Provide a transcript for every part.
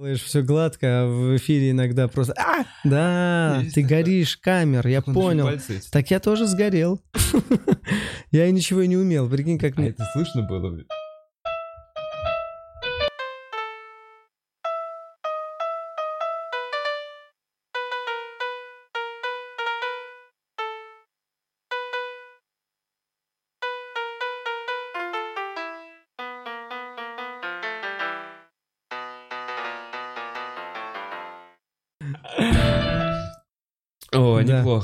Делаешь все гладко, а в эфире иногда просто... А! Да, Есть ты горишь, камер, я понял. Так я тоже сгорел. Я ничего не умел. Прикинь, как А мне... это слышно было?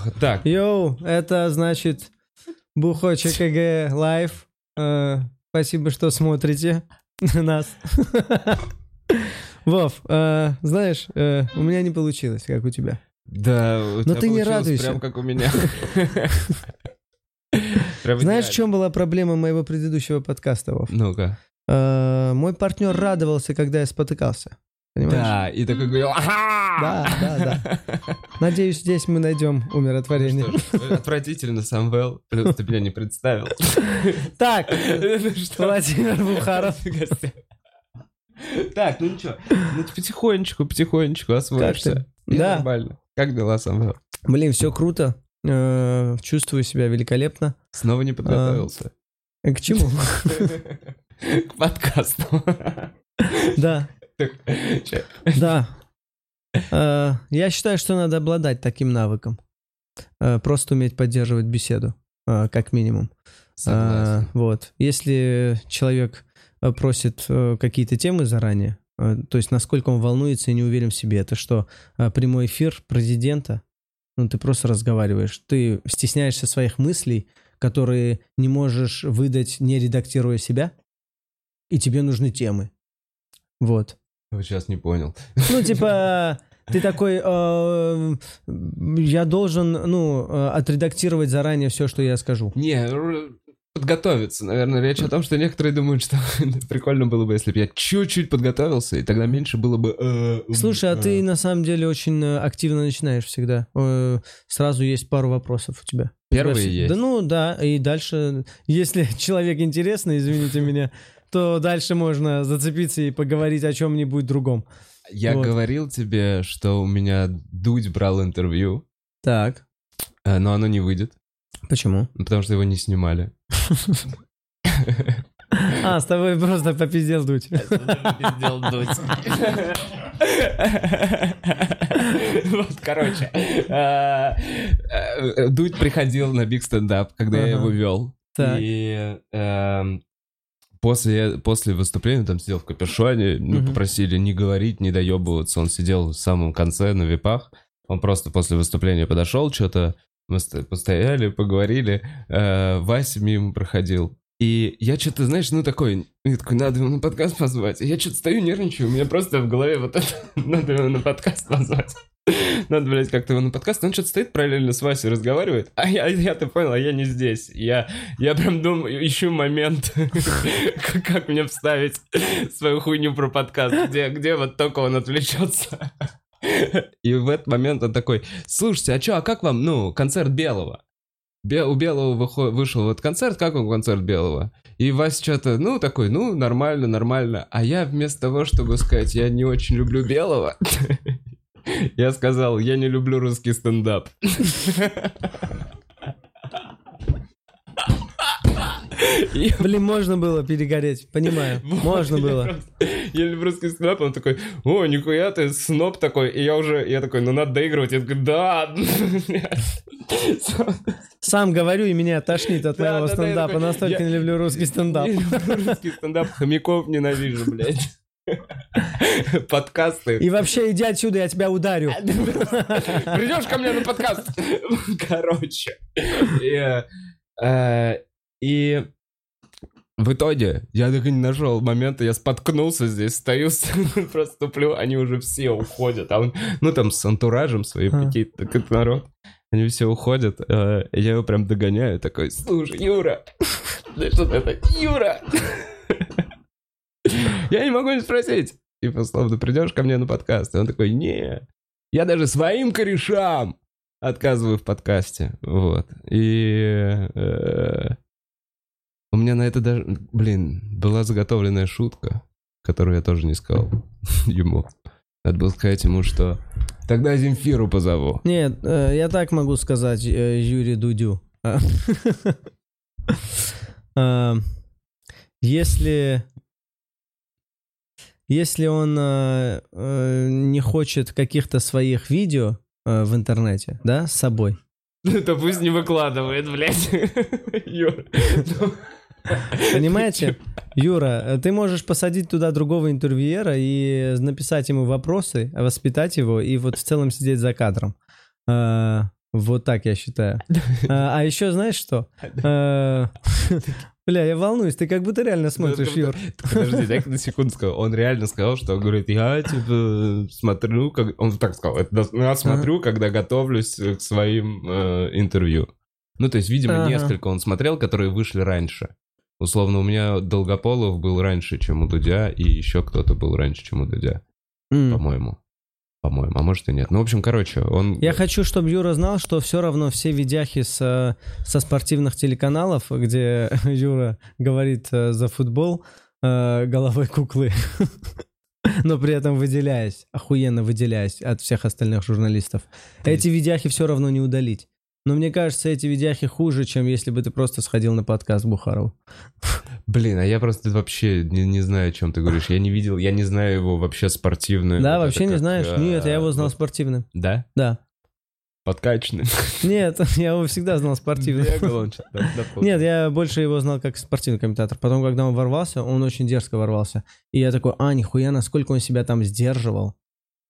Неплохо. Так, Yo, это значит Бухарог Live. Э, Спасибо, что смотрите на нас. Вов, э, знаешь, э, у меня не получилось, как у тебя. да, у Но ты не радуйся. Прям как у меня. Знаешь, в чем была проблема моего предыдущего подкаста, Вов? Ну-ка. Мой партнер радовался, когда я спотыкался. Понимаешь? Да, и такой говорил, ага! Да, да, да. Надеюсь, здесь мы найдем умиротворение. Что ж, Отвратительно, Самвел. Плюс ты меня не представил. Так, Ну что? Владимир Бухаров. Так, ну ничего. Ну ты потихонечку, потихонечку освоишься. Да. Нормально. Как дела, Самвел? Блин, все круто. Э, Чувствую себя великолепно. Снова не подготовился. Э, К чему? К подкасту. Да? Да. Э, Я считаю, что надо обладать таким навыком. Э, Просто уметь поддерживать беседу, э, как минимум. Согласен. Вот. Если человек просит какие-то темы заранее, то есть насколько он волнуется и не уверен в себе, это что, прямой эфир президента? Ну, ты просто разговариваешь. Ты стесняешься своих мыслей, которые не можешь выдать, не редактируя себя, и тебе нужны темы. Вот. Вот сейчас не понял. Ну, типа, ты такой, э, я должен, ну, э, отредактировать заранее все, что я скажу. Не, р- подготовиться, наверное. Речь о том, что некоторые думают, что прикольно было бы, если бы я чуть-чуть подготовился, и тогда меньше было бы... э, Слушай, а э. ты на самом деле очень э, активно начинаешь всегда. Э, Сразу есть пару вопросов у тебя. Первые есть. Да ну да, и дальше, если человек интересный, извините меня, то дальше можно зацепиться и поговорить о чем-нибудь другом. Я Вот. говорил тебе, что у меня Дудь брал интервью, Так. э, но оно не выйдет, Почему? ну, потому что его не снимали. А, с тобой просто попиздел дуть. Вот, короче. э, э, Дудь приходил на Биг Стендап, когда я его вел. И эм, после, после выступления там сидел в капюшоне, мы Мгм. попросили не говорить, не доебываться. Он сидел в самом конце на випах. Он просто после выступления подошел, что-то мы ст- постояли, поговорили. Э, Вася мимо проходил. И я что-то, знаешь, ну такой, я такой, надо его на подкаст позвать. И я что-то стою, нервничаю, у меня просто в голове вот это, надо его на подкаст позвать. Надо, блядь, как-то его на подкаст. Он что-то стоит параллельно с Васей, разговаривает. А я, я ты понял, а я не здесь. Я, я прям думаю, ищу момент, как, мне вставить свою хуйню про подкаст, где, где вот только он отвлечется. И в этот момент он такой, слушайте, а что, а как вам, ну, концерт Белого? Бе- у Белого вышел вот концерт, как вам концерт Белого? И Вася что-то, ну, такой, ну, нормально, нормально. А я вместо того, чтобы сказать, я не очень люблю Белого, я сказал, я не люблю русский стендап. Блин, можно было перегореть, понимаю. Можно было. Я люблю русский стендап, он такой, о, нихуя ты, сноб такой. И я уже, я такой, ну надо доигрывать. Я такой, да. Сам говорю, и меня тошнит от моего стендапа. Настолько не люблю русский стендап. Русский стендап, хомяков ненавижу, блядь. Подкасты. И вообще, иди отсюда, я тебя ударю. Придешь ко мне на подкаст. Короче. И, э, И в итоге я так и не нашел момента, я споткнулся здесь, стою, просто туплю, они уже все уходят. А он, ну там с антуражем своим А. какие-то, так это народ. Они все уходят, э, я его прям догоняю, такой, слушай, Юра, что это, Юра! Я не могу не спросить. Типа, словно придешь ко мне на подкаст. И он такой, не, я даже своим корешам отказываю в подкасте. Вот. И э, у меня на это даже, блин, была заготовленная шутка, которую я тоже не сказал ему. Надо было сказать ему, что тогда Земфиру позову. Нет, э, я так могу сказать э, Юрию Дудю. А, Если... Если он э, э, не хочет каких-то своих видео э, в интернете, да, с собой, Это пусть не выкладывает, блядь. Юр. Понимаете? Юра, э, ты можешь посадить туда другого интервьюера и написать ему вопросы, воспитать его и вот в целом сидеть за кадром. А, Вот так я считаю. А а еще знаешь что? Бля, я волнуюсь, ты как будто реально смотришь, Юр. Подожди, дай на секунду сказал. Он реально сказал, что он говорит, я типа смотрю, как... Он так сказал, «Это я смотрю, когда готовлюсь к своим э, интервью. Ну, то есть, видимо, несколько он смотрел, которые вышли раньше. Условно, у меня Долгополов был раньше, чем у Дудя, и еще кто-то был раньше, чем у Дудя, по-моему. По-моему, а может и нет. Ну, в общем, короче, он... Я хочу, чтобы Юра знал, что все равно все видяхи с, со спортивных телеканалов, где Юра говорит э, за футбол э, головой куклы, но при этом выделяясь, охуенно выделяясь от всех остальных журналистов. Эти видяхи все равно не удалить. Но мне кажется, эти видяхи хуже, чем если бы ты просто сходил на подкаст Бухаров. Блин, а я просто вообще не, не знаю, о чем ты говоришь. Я не видел, я не знаю его вообще спортивную. Да, вот вообще не как, знаешь? э, Нет, я его знал вот- спортивным. Да? Да. Подкачанный. Нет, я его всегда знал спортивным. Нет, я больше его знал как спортивный комментатор. Потом, когда он ворвался, он очень дерзко ворвался. И я такой, а, нихуя, насколько он себя там сдерживал,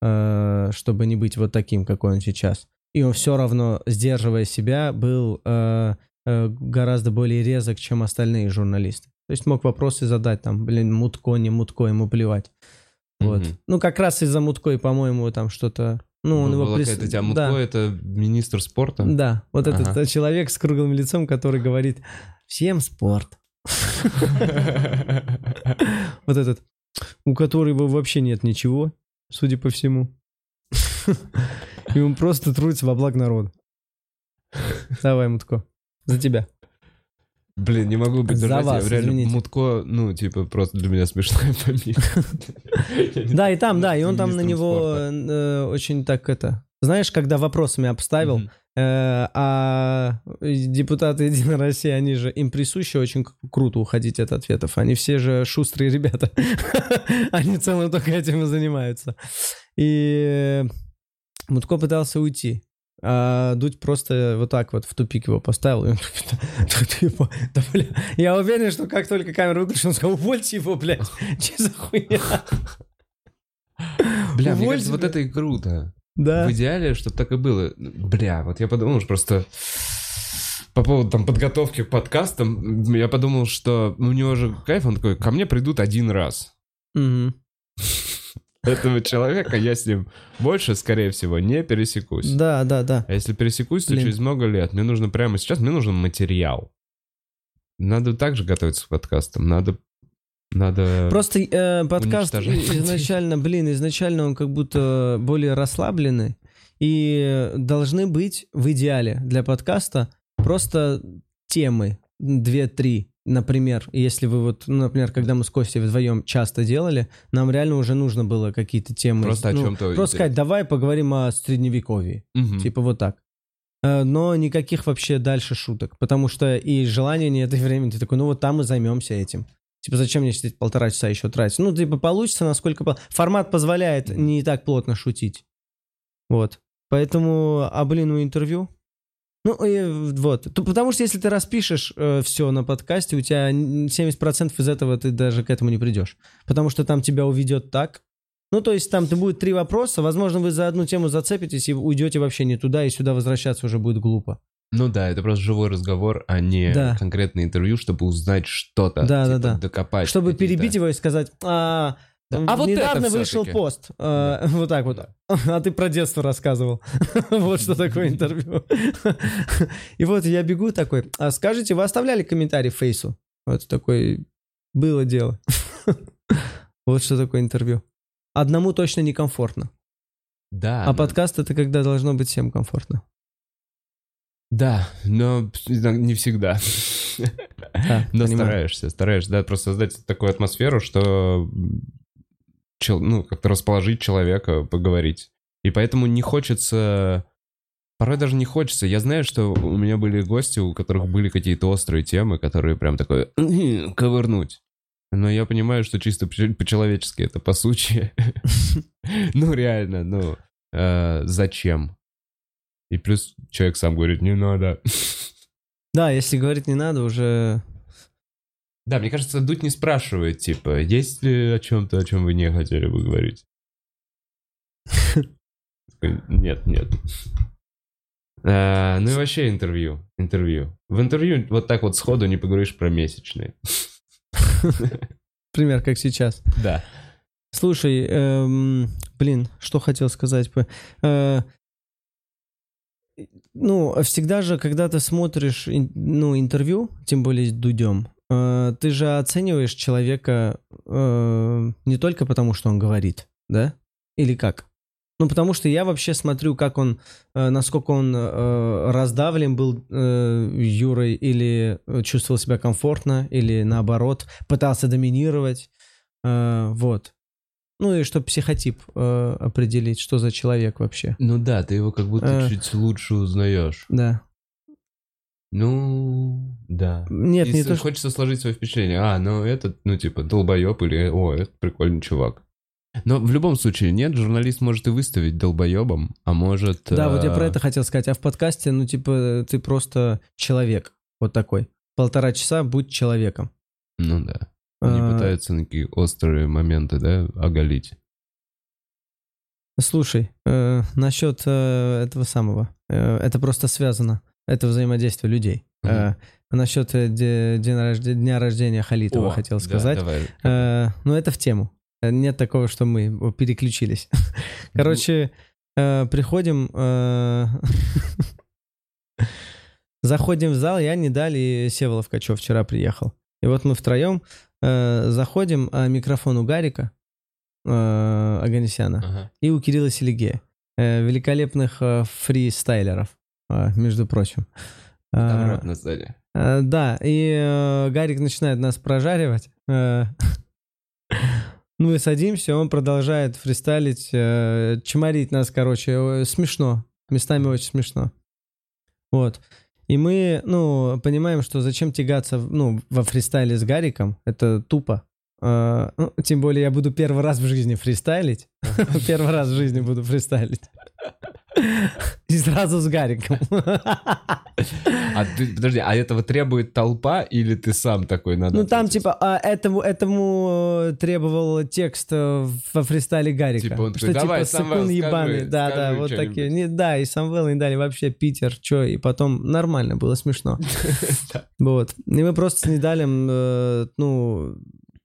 э, чтобы не быть вот таким, какой он сейчас. И он все равно, сдерживая себя, был э, гораздо более резок, чем остальные журналисты. То есть мог вопросы задать, там, блин, Мутко, не Мутко, ему плевать. Вот. Мгм. Ну, как раз из-за Мутко, и, по-моему, там что-то... Ну, он его прис- у тебя Мутко, Да. это министр спорта? Да, вот этот Ага. э, человек с круглым лицом, который говорит «Всем спорт». Вот этот, у которого вообще нет ничего, судя по всему. И он просто трудится во благ народа. Давай, Мутко, за тебя. Блин, не могу быть За держать, я вас, реально извините. Мутко, ну, типа, просто для меня смешная фамилия. Да, и там, да, и он там на него э, очень так это... Знаешь, когда вопросами обставил. Э, а депутаты Единой России, они же, им присуще очень круто уходить от ответов. Они все же шустрые ребята. Они целым только этим и занимаются. И Мутко пытался уйти. А Дудь просто вот так вот в тупик его поставил. И он такой, «Да ты его- да, бля». Я уверен, что как только камера выключена, он сказал, увольте его, блядь. Че за хуйня? Бля, мне Увольте, кажется, вот это и круто. Да. В идеале, чтобы так и было. Бля, вот я подумал, что просто по поводу там подготовки к подкастам, я подумал, что у него же кайф, он такой, ко мне придут один раз. Мгм. Этого человека я с ним больше, скорее всего, не пересекусь. Да, да, да. А если пересекусь, то Блин. через много лет. Мне нужно прямо сейчас, мне нужен материал. Надо также готовиться к подкастам. Надо... Надо... Просто э, подкаст уничтожать. изначально, блин, изначально он как будто более расслабленный. И должны быть в идеале для подкаста просто темы, две-три, например. Если вы вот, ну, например, когда мы с Костей вдвоем часто делали, нам реально уже нужно было какие-то темы. Просто о ну, чем-то Просто сказать, давай поговорим о средневековье. Мгм. Типа вот так. Э, Но никаких вообще дальше шуток. Потому что и желания нет, и времени. Ты такой, ну вот там мы займемся этим. Типа, зачем мне сидеть полтора часа еще тратить? Ну, типа, получится, насколько... Формат позволяет не так плотно шутить. Вот. Поэтому, а, блин, ну, интервью? Ну, и вот. То- Потому что если ты распишешь все на подкасте, у тебя н- 70% из этого ты даже к этому не придешь. Потому что там тебя уведет так. Ну, то есть там ты будет три вопроса, возможно, вы за одну тему зацепитесь и уйдете вообще не туда, и сюда возвращаться уже будет глупо. Ну да, это просто живой разговор, а не Да. конкретное интервью, чтобы узнать что-то. Да, да, типа, да. Докопать. Чтобы перебить его и сказать, а, Да. А вот недавно вышел всё-таки». пост, А, вот так вот, а ты про детство рассказывал. Вот что такое интервью. И вот я бегу такой, а скажите, вы оставляли комментарий Фейсу? Вот такой, было дело. Вот что такое интервью. Одному точно некомфортно. Да. А но- подкаст это когда должно быть всем комфортно. Да, но не всегда. Да, Но понимаю. стараешься, стараешься, да, просто создать такую атмосферу, что ну, как-то расположить человека, поговорить. И поэтому не хочется... Порой даже не хочется. Я знаю, что у меня были гости, у которых были какие-то острые темы, которые прям такое «М, ковырнуть. Но я понимаю, что чисто по- по-человечески это по сути. Ну, реально, ну, э, зачем? И плюс человек сам говорит, не надо. Да, если говорить не надо, уже... Да, мне кажется, Дудь не спрашивает, типа, есть ли о чем-то, о чем вы не хотели бы говорить? Нет, нет. А, ну и вообще интервью. Интервью. В интервью вот так вот сходу не поговоришь про месячные. Пример, как сейчас. Да. Слушай, эм, блин, что хотел сказать? Э, ну, всегда же, когда ты смотришь ну, интервью, тем более с Дудем, э, ты же оцениваешь человека э, не только потому, что он говорит, да? Или как? Ну, потому что я вообще смотрю, как он, э, насколько он э, раздавлен был э, Юрой, или чувствовал себя комфортно, или наоборот, пытался доминировать. Э, вот. Ну и чтобы психотип э, определить, что за человек вообще. Ну да, ты его как будто чуть лучше узнаешь. Да. Ну, да. Нет, И не то, что... хочется сложить свое впечатление. А, ну этот, ну типа, долбоеб или, о, это прикольный чувак. Но в любом случае, нет, журналист может и выставить долбоебом, а может... Да, вот я э, про это хотел сказать. А в подкасте, ну, типа, ты просто человек. Вот такой. Полтора часа будь человеком. Ну да. Они А, пытаются на какие острые моменты, да, оголить. Слушай, э, насчет э, этого самого. э, это просто связано. Это взаимодействие людей. Мгм. Э, насчет э, день рожде- дня рождения Халитова О, хотел да, сказать. давай. Э, ну, это в тему. Э, Нет такого, что мы переключились. Короче, э, приходим... э, Заходим в зал, я не дали, Севолов Качев вчера приехал. И вот мы втроем э, заходим, а микрофон у Гарика э, Аганесяна Ага. и у Кирилла Селигея. э, великолепных э, фристайлеров, э, между прочим. Там Э, рэп на. Э, Да, и э, Гарик начинает нас прожаривать. э, и садимся, он продолжает фристайлить, чморить нас, короче, смешно. Местами очень смешно. Вот. И мы, ну, понимаем, что зачем тягаться, ну, во фристайле с Гариком, это тупо. Ну, тем более я буду первый раз в жизни фристайлить. Первый раз в жизни буду фристайлить. И сразу с Гариком. А ты, подожди, а этого требует толпа или ты сам такой надо? Ну там типа а, этому этому э, требовал текст э, во фристайле Гарика. Типа он что «Давай, типа Самвел, ебаный. Да, да, скажи вот что-нибудь». такие. Не, да, и Самвел не дали вообще Питер, чё, и потом нормально было смешно. Вот. И мы просто с Недалем, э, ну,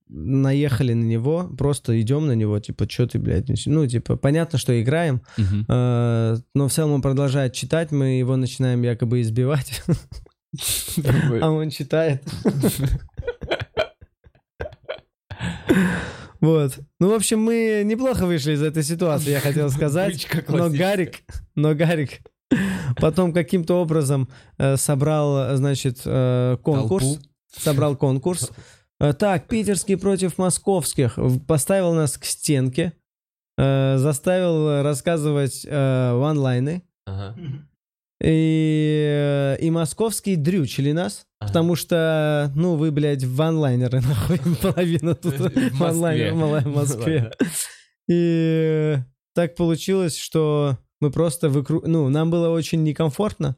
наехали на него, просто идем на него, типа, что ты, блядь, несёшь?» ну, типа, понятно, что играем, Мгм. э, но в целом он продолжает читать, мы его начинаем якобы избивать, а он читает. Вот. Ну, в общем, мы неплохо вышли из этой ситуации, я хотел сказать. Но. Гарик, но Гарик потом каким-то образом э, собрал, значит, э, конкурс. Толпу? Собрал конкурс. Э, Так, питерский против московских. В- Поставил нас к стенке. э, Заставил рассказывать э, ванлайны. Ага. И, э, и московские дрючили нас, Ага. потому что, ну, вы, блядь, ванлайнеры, нахуй, половина тут В Москве. ванлайнер в Москве. И так получилось, что мы просто выкру... Ну, нам было очень некомфортно.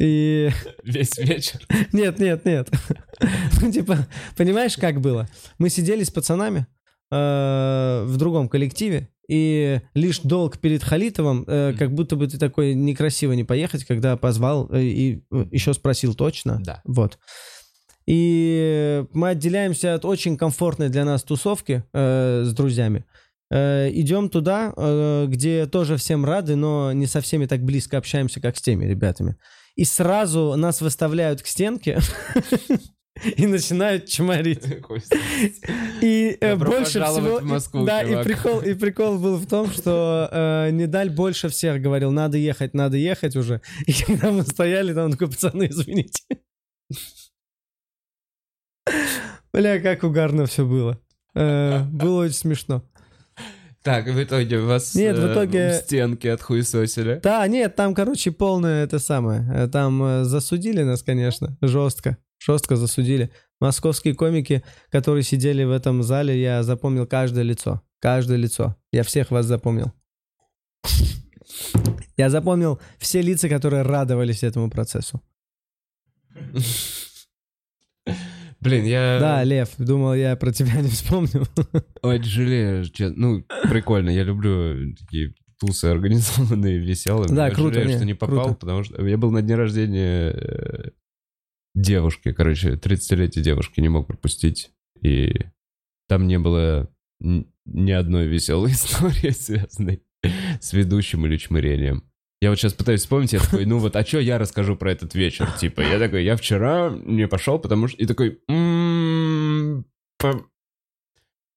И... Весь вечер. Нет, нет, нет. Ну, типа, понимаешь, как было? Мы сидели с пацанами э, в другом коллективе, и лишь долг перед Халитовым, э, как будто бы ты такой некрасиво не поехать, когда позвал э, и еще спросил точно. Да. Вот. И мы отделяемся от очень комфортной для нас тусовки э, с друзьями. Э, идем туда, э, где тоже всем рады, но не со всеми так близко общаемся, как с теми ребятами. И сразу нас выставляют к стенке и начинают чморить. И э, больше всего... Москву, да, и прикол, и прикол был в том, что э, Недаль больше всех говорил, надо ехать, надо ехать уже. И когда мы стояли, там он такой, пацаны, извините. Бля, как угарно все было. Э, было очень смешно. Так, в итоге вас Нет, в э, итоге- стенки отхуесосили. Да, нет, там, короче, полное это самое. Э, Там э, засудили нас, конечно, жестко. Жестко засудили. Московские комики, которые сидели в этом зале, я запомнил каждое лицо. Каждое лицо. Я всех вас запомнил. Я запомнил все лица, которые радовались этому процессу. Блин, я Да, Лев, думал, я про тебя не вспомнил. очень жалею. че- Ну, прикольно, я люблю такие тусы организованные, веселые. Да, Я круто, жалею, не, что не попал, круто. потому что я был на дне рождения э, девушки, короче, 30-летней девушки не мог пропустить. И там не было ни одной веселой истории, связанной с ведущим или чмырением. Я вот сейчас пытаюсь вспомнить, я такой, ну вот, а что я расскажу про этот вечер? Типа, я такой, я вчера не пошел, потому что... И такой, «М, по-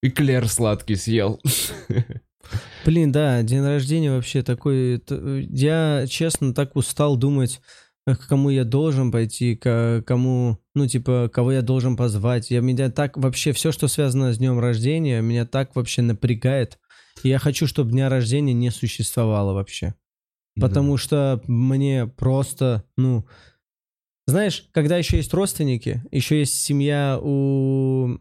эклер сладкий съел. Блин, да, день рождения вообще такой... Я, честно, так устал думать, э, к кому я должен пойти, к кому, ну, типа, кого я должен позвать. Я, меня так вообще, все, что связано с днем рождения, меня так вообще напрягает. И я хочу, чтобы дня рождения не существовало вообще. Потому что мне просто, ну... Знаешь, когда еще есть родственники, еще есть семья у,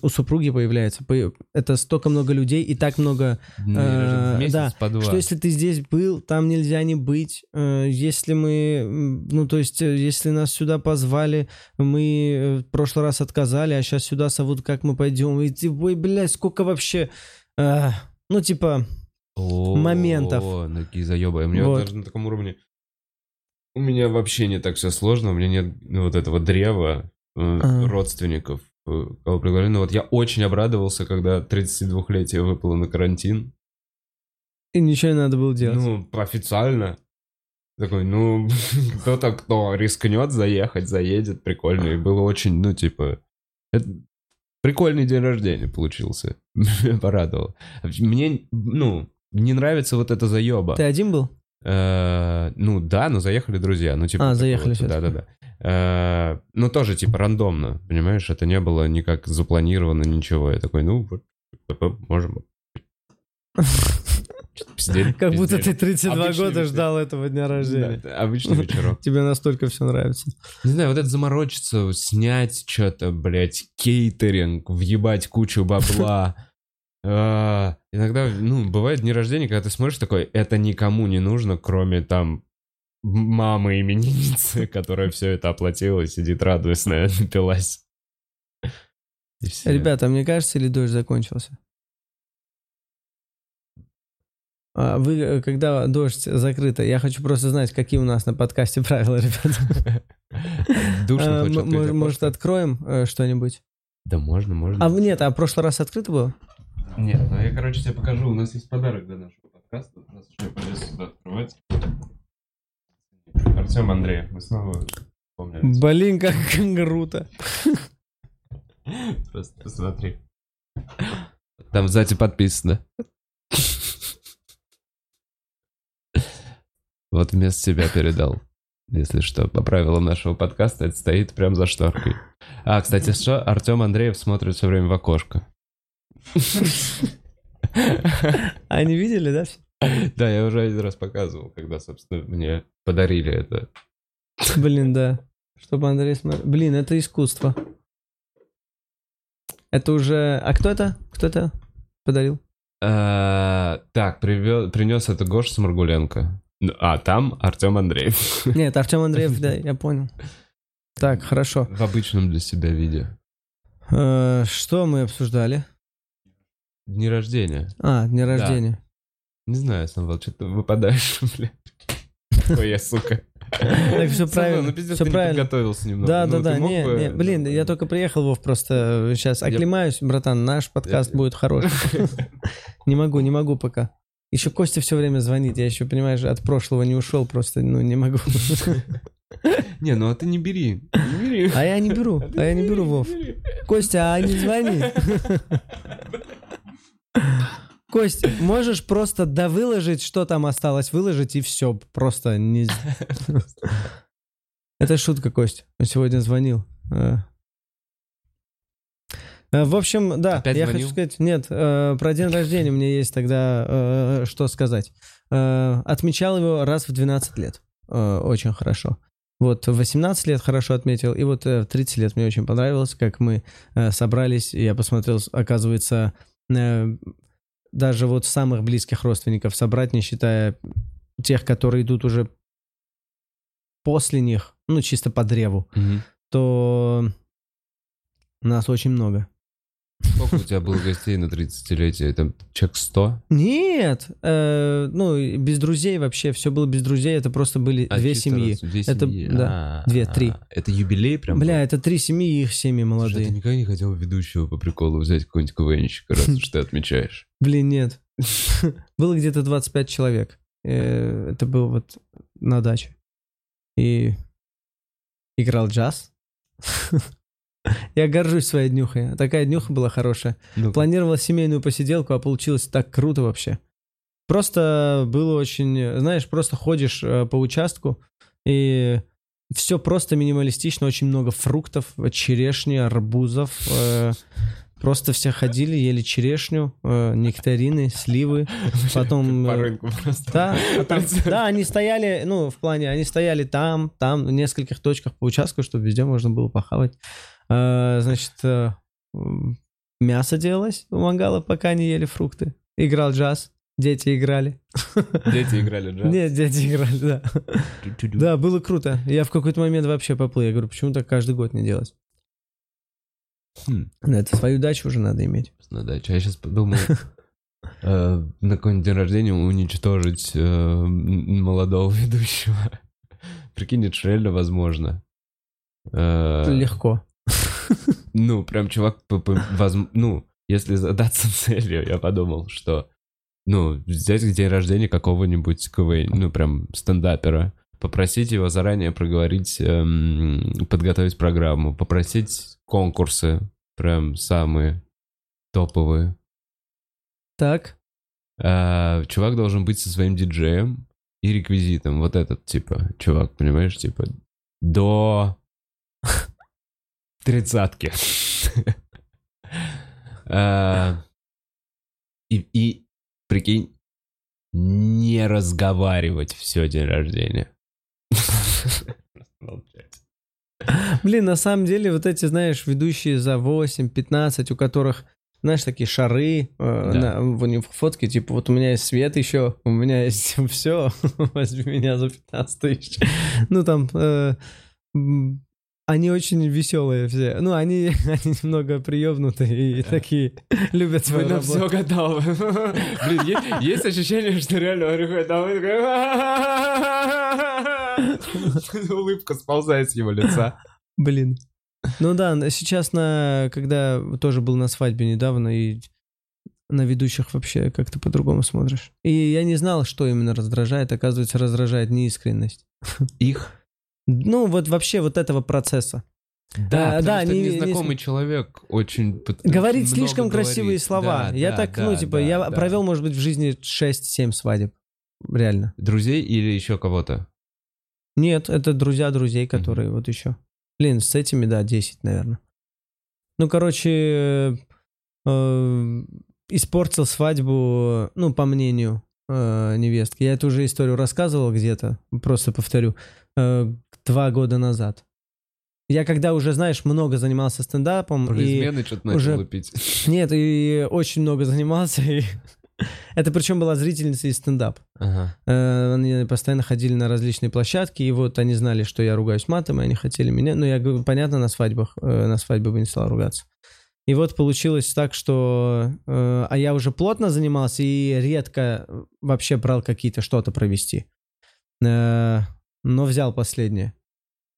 у супруги появляется, по- это столько много людей и так много Э, месяц да, по два. что если ты здесь был, там нельзя не быть. Э, Если мы, ну то есть, э, если нас сюда позвали, мы э, в прошлый раз отказали, а сейчас сюда зовут, как мы пойдем? И ой, блядь, сколько вообще, э, ну типа, моментов. О, ну, такие заебы. У меня Вот. даже на таком уровне... У меня вообще не так все сложно. У меня нет ну, вот этого древа э, Ага. родственников, э, кого пригласили. Но вот я очень обрадовался, когда 32-летие выпало на карантин. и ничего не надо было делать. Ну, официально. Такой, ну, кто-то, кто рискнет заехать, заедет, прикольно. И было очень, ну, типа... это прикольный день рождения получился. Меня порадовало. Мне, ну, не нравится вот это заеба. Ты один был? Э, Ну да, но заехали друзья. Ну, типа, А, заехали вот, всё-таки. Да-да-да. Э, Ну, тоже, типа, рандомно, понимаешь? Это не было никак запланировано, ничего. Я такой, ну, типа, можем... Пиздели, Как будто ты пиздели. 32 Обычный года вечер. ждал этого дня рождения. Да, обычный вечерок. Тебе настолько все нравится. Не знаю, вот это заморочиться, снять что-то, блядь, кейтеринг, въебать кучу бабла. А, Иногда, ну, бывает дни рождения, когда ты смотришь такой, это никому не нужно, кроме там мамы именинницы, которая все это оплатила и сидит радуясь, наверное, напилась. Ребята, мне кажется, или дождь закончился? А вы, когда дождь закрыто, я хочу просто знать, какие у нас на подкасте правила, ребята. Душно А, Может, откроем э, что-нибудь? Да можно, можно. А нет, а в прошлый раз открыто было? Нет, ну я, короче, тебе покажу. У нас есть подарок для нашего подкаста. Раз уж я полез сюда открывать. Артем Андреев, мы снова вспомнили. Блин, как круто. Просто посмотри. Там сзади подписано. Вот вместо себя передал. Если что, по правилам нашего подкаста это стоит прям за шторкой. А, кстати, что? Артем Андреев смотрит все время в окошко. А не видели, да? Да, я уже один раз показывал, когда, собственно, мне подарили это. Блин, да. Чтобы Андрей смотрел. Блин, это искусство. Это уже... А кто это? Кто это подарил? А, Так, принес это Гоша Сморгуленко. А там Артем Андреев. Нет, Артем Андреев, да, я понял. Так, хорошо. В обычном для себя виде. Э, Что мы обсуждали? Дни рождения. А, дни рождения. Не знаю, Самвел, что ты выпадаешь, блядь. Ой, я, сука. Так все правильно. ну пиздец, Все ты не правильно. подготовился немного. Да, Ну, да, да, не, бы- не, блин, я только приехал, Вов, просто сейчас оклемаюсь, братан, наш подкаст Я- будет хороший. Не могу, не могу пока. Еще Костя все время звонит, я еще, понимаешь, от прошлого не ушел, просто, ну, не могу. Не, ну а ты не бери. Не бери. А я не беру, ты а я не беру, Вов. Костя, а не звони. Кость, можешь просто довыложить, что там осталось выложить, и все. Просто не... Это шутка, Кость. Он сегодня звонил. Э. Э, В общем, да, Опять я звонил? хочу сказать, нет, э, про день рождения мне есть тогда э, что сказать. Э, Отмечал его раз в 12 лет. Э, Очень хорошо. Вот в 18 лет хорошо отметил, и вот э, в 30 лет мне очень понравилось, как мы э, собрались, и я посмотрел, оказывается, даже вот самых близких родственников собрать, не считая тех, которые идут уже после них, ну, чисто по древу, Мгм. то нас очень много. Сколько у тебя было гостей на 30-летие? Там человек 100? Нет, э, ну, без друзей вообще, все было без друзей, это просто были А, две семьи. раз- Две Это- семьи. да, А, две, три. а, Это юбилей прям? был? Бля, это три семьи, и их семьи Слушай, а молодые. ты никогда не хотел ведущего по приколу взять какого-нибудь КВНщика, раз уж ты отмечаешь? Блин, нет. Было где-то 25 человек. Э, Это был вот на даче. И играл джаз. Я горжусь своей днюхой. Такая днюха была хорошая. Ну, Планировал семейную посиделку, а получилось так круто вообще. Просто было очень, знаешь, просто ходишь э, по участку, и все просто минималистично, очень много фруктов, черешни, арбузов. э, Просто все ходили, ели черешню, э, нектарины, сливы. Потом... По э, рынку просто. Да, а там- да, они стояли, ну, в плане, они стояли там, там, в нескольких точках по участку, чтобы везде можно было похавать. А, Значит, э, мясо делалось у мангала, пока они ели фрукты. Играл джаз, дети играли. Дети играли джаз. Нет, дети играли, да. Да, было круто. Я в какой-то момент вообще поплыл. Я говорю, почему так каждый год не делать? Хм, Это свою дачу уже надо иметь. на даче. А я сейчас подумал, э, на какой-нибудь день рождения уничтожить э, молодого ведущего. Прикинь, это реально возможно. Э, Легко. Ну, прям чувак, ну, если задаться целью, я подумал, что, ну, взять день рождения какого-нибудь КВН, ну, прям стендапера, попросить его заранее проговорить, эм, подготовить программу, попросить конкурсы, прям самые топовые. Так, А, чувак должен быть со своим диджеем и реквизитом. Вот этот, типа, чувак, понимаешь, типа, до тридцатки. А, И, прикинь, не разговаривать все день рождения. Блин, на самом деле, вот эти, знаешь, ведущие за 8-15, у которых, знаешь, такие шары, э, Да. на, в них фотки, типа, вот у меня есть свет еще, у меня есть все, возьми меня за 15 тысяч. Ну, там, э, они очень веселые все. Ну, они, они немного приебнутые и такие любят свою на все работу. готовы. Блин, есть ощущение, что реально он приходит домой. Улыбка сползает с его лица. Блин. Ну да, сейчас на, когда тоже был на свадьбе недавно, и на ведущих вообще как-то по-другому смотришь. И я не знал, что именно раздражает. Оказывается, раздражает неискренность. Их? Ну, вот вообще вот этого процесса. Да, А, да, потому что не- не- незнакомый человек очень... Говорить много слишком говорит. красивые слова. Да, я да, так, да, ну, типа, да, я да. провел, может быть, в жизни 6-7 свадеб. Реально. Друзей или еще кого-то? Нет, это друзья друзей, которые вот еще. Блин, с этими, да, 10, наверное. Ну, короче, э, э, испортил свадьбу, ну, по мнению э, невестки. Я эту уже историю рассказывал где-то, просто повторю, э, два года назад. Я когда уже, знаешь, много занимался стендапом, Про измены что-то начал уже- лупить. нет, и очень много занимался, и это причем была зрительница из стендап. Ага. Э, Они постоянно ходили на различные площадки, и вот они знали, что я ругаюсь матом, и они хотели меня. Ну, я говорю, понятно, на свадьбах, э, на свадьбе бы не стал ругаться. И вот получилось так, что... э, а я уже плотно занимался и редко вообще брал какие-то что-то провести. Э, но взял последнее.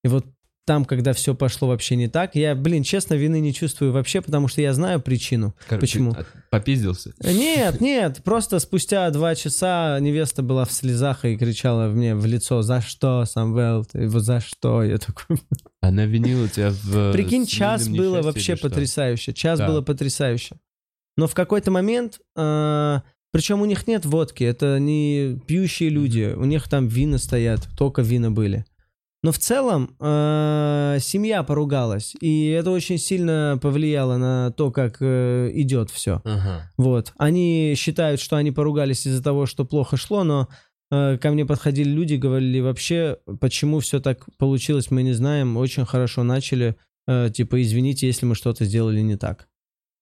И вот там, когда все пошло вообще не так, я, блин, честно, вины не чувствую вообще, потому что я знаю причину. Короче, Почему? Попиздился. Нет, нет, просто спустя два часа невеста была в слезах и кричала мне в лицо, за что, Самвел, ты за что? Я такой, Она винила тебя в... прикинь, час было вообще потрясающе, час Да. было потрясающе. Но в какой-то момент, причем у них нет водки, это не пьющие люди, у них там вина стоят, только вина были. Но в целом э, семья поругалась, и это очень сильно повлияло на то, как э, идет все. Ага. Вот. Они считают, что они поругались из-за того, что плохо шло, но э, ко мне подходили люди, говорили, вообще, почему все так получилось, мы не знаем, очень хорошо начали, э, типа, извините, если мы что-то сделали не так.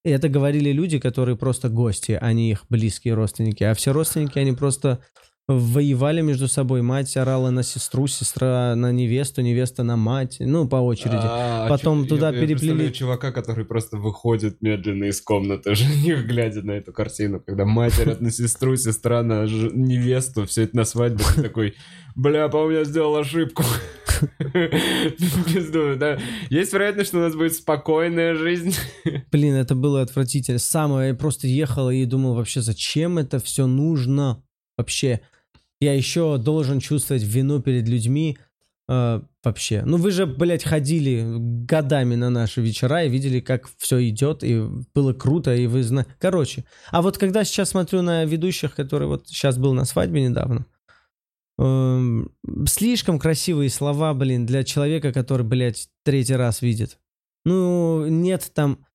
И это говорили люди, которые просто гости, а не их близкие родственники. А все родственники, они просто воевали между собой. Мать орала на сестру, сестра на невесту, невеста на мать. Ну, по очереди. А, Потом чё- туда я- я переплели- представляю чувака, который просто выходит медленно из комнаты, жених, глядя на эту картину, когда мать орёт на сестру, сестра на ж- невесту, все это на свадьбе, ты такой, бля, по-моему, я сделал ошибку. Есть вероятность, что у нас будет спокойная жизнь. Блин, это было отвратительно. Самое, я просто ехал и думал вообще, зачем это все нужно вообще. Я еще должен чувствовать вину перед людьми э, вообще. Ну вы же, блядь, ходили годами на наши вечера и видели, как все идет, и было круто, и вы знаете. Короче, а вот когда сейчас смотрю на ведущих, который вот сейчас был на свадьбе недавно, эм, слишком красивые слова, блин, для человека, который, блядь, третий раз видит. Ну, нет там...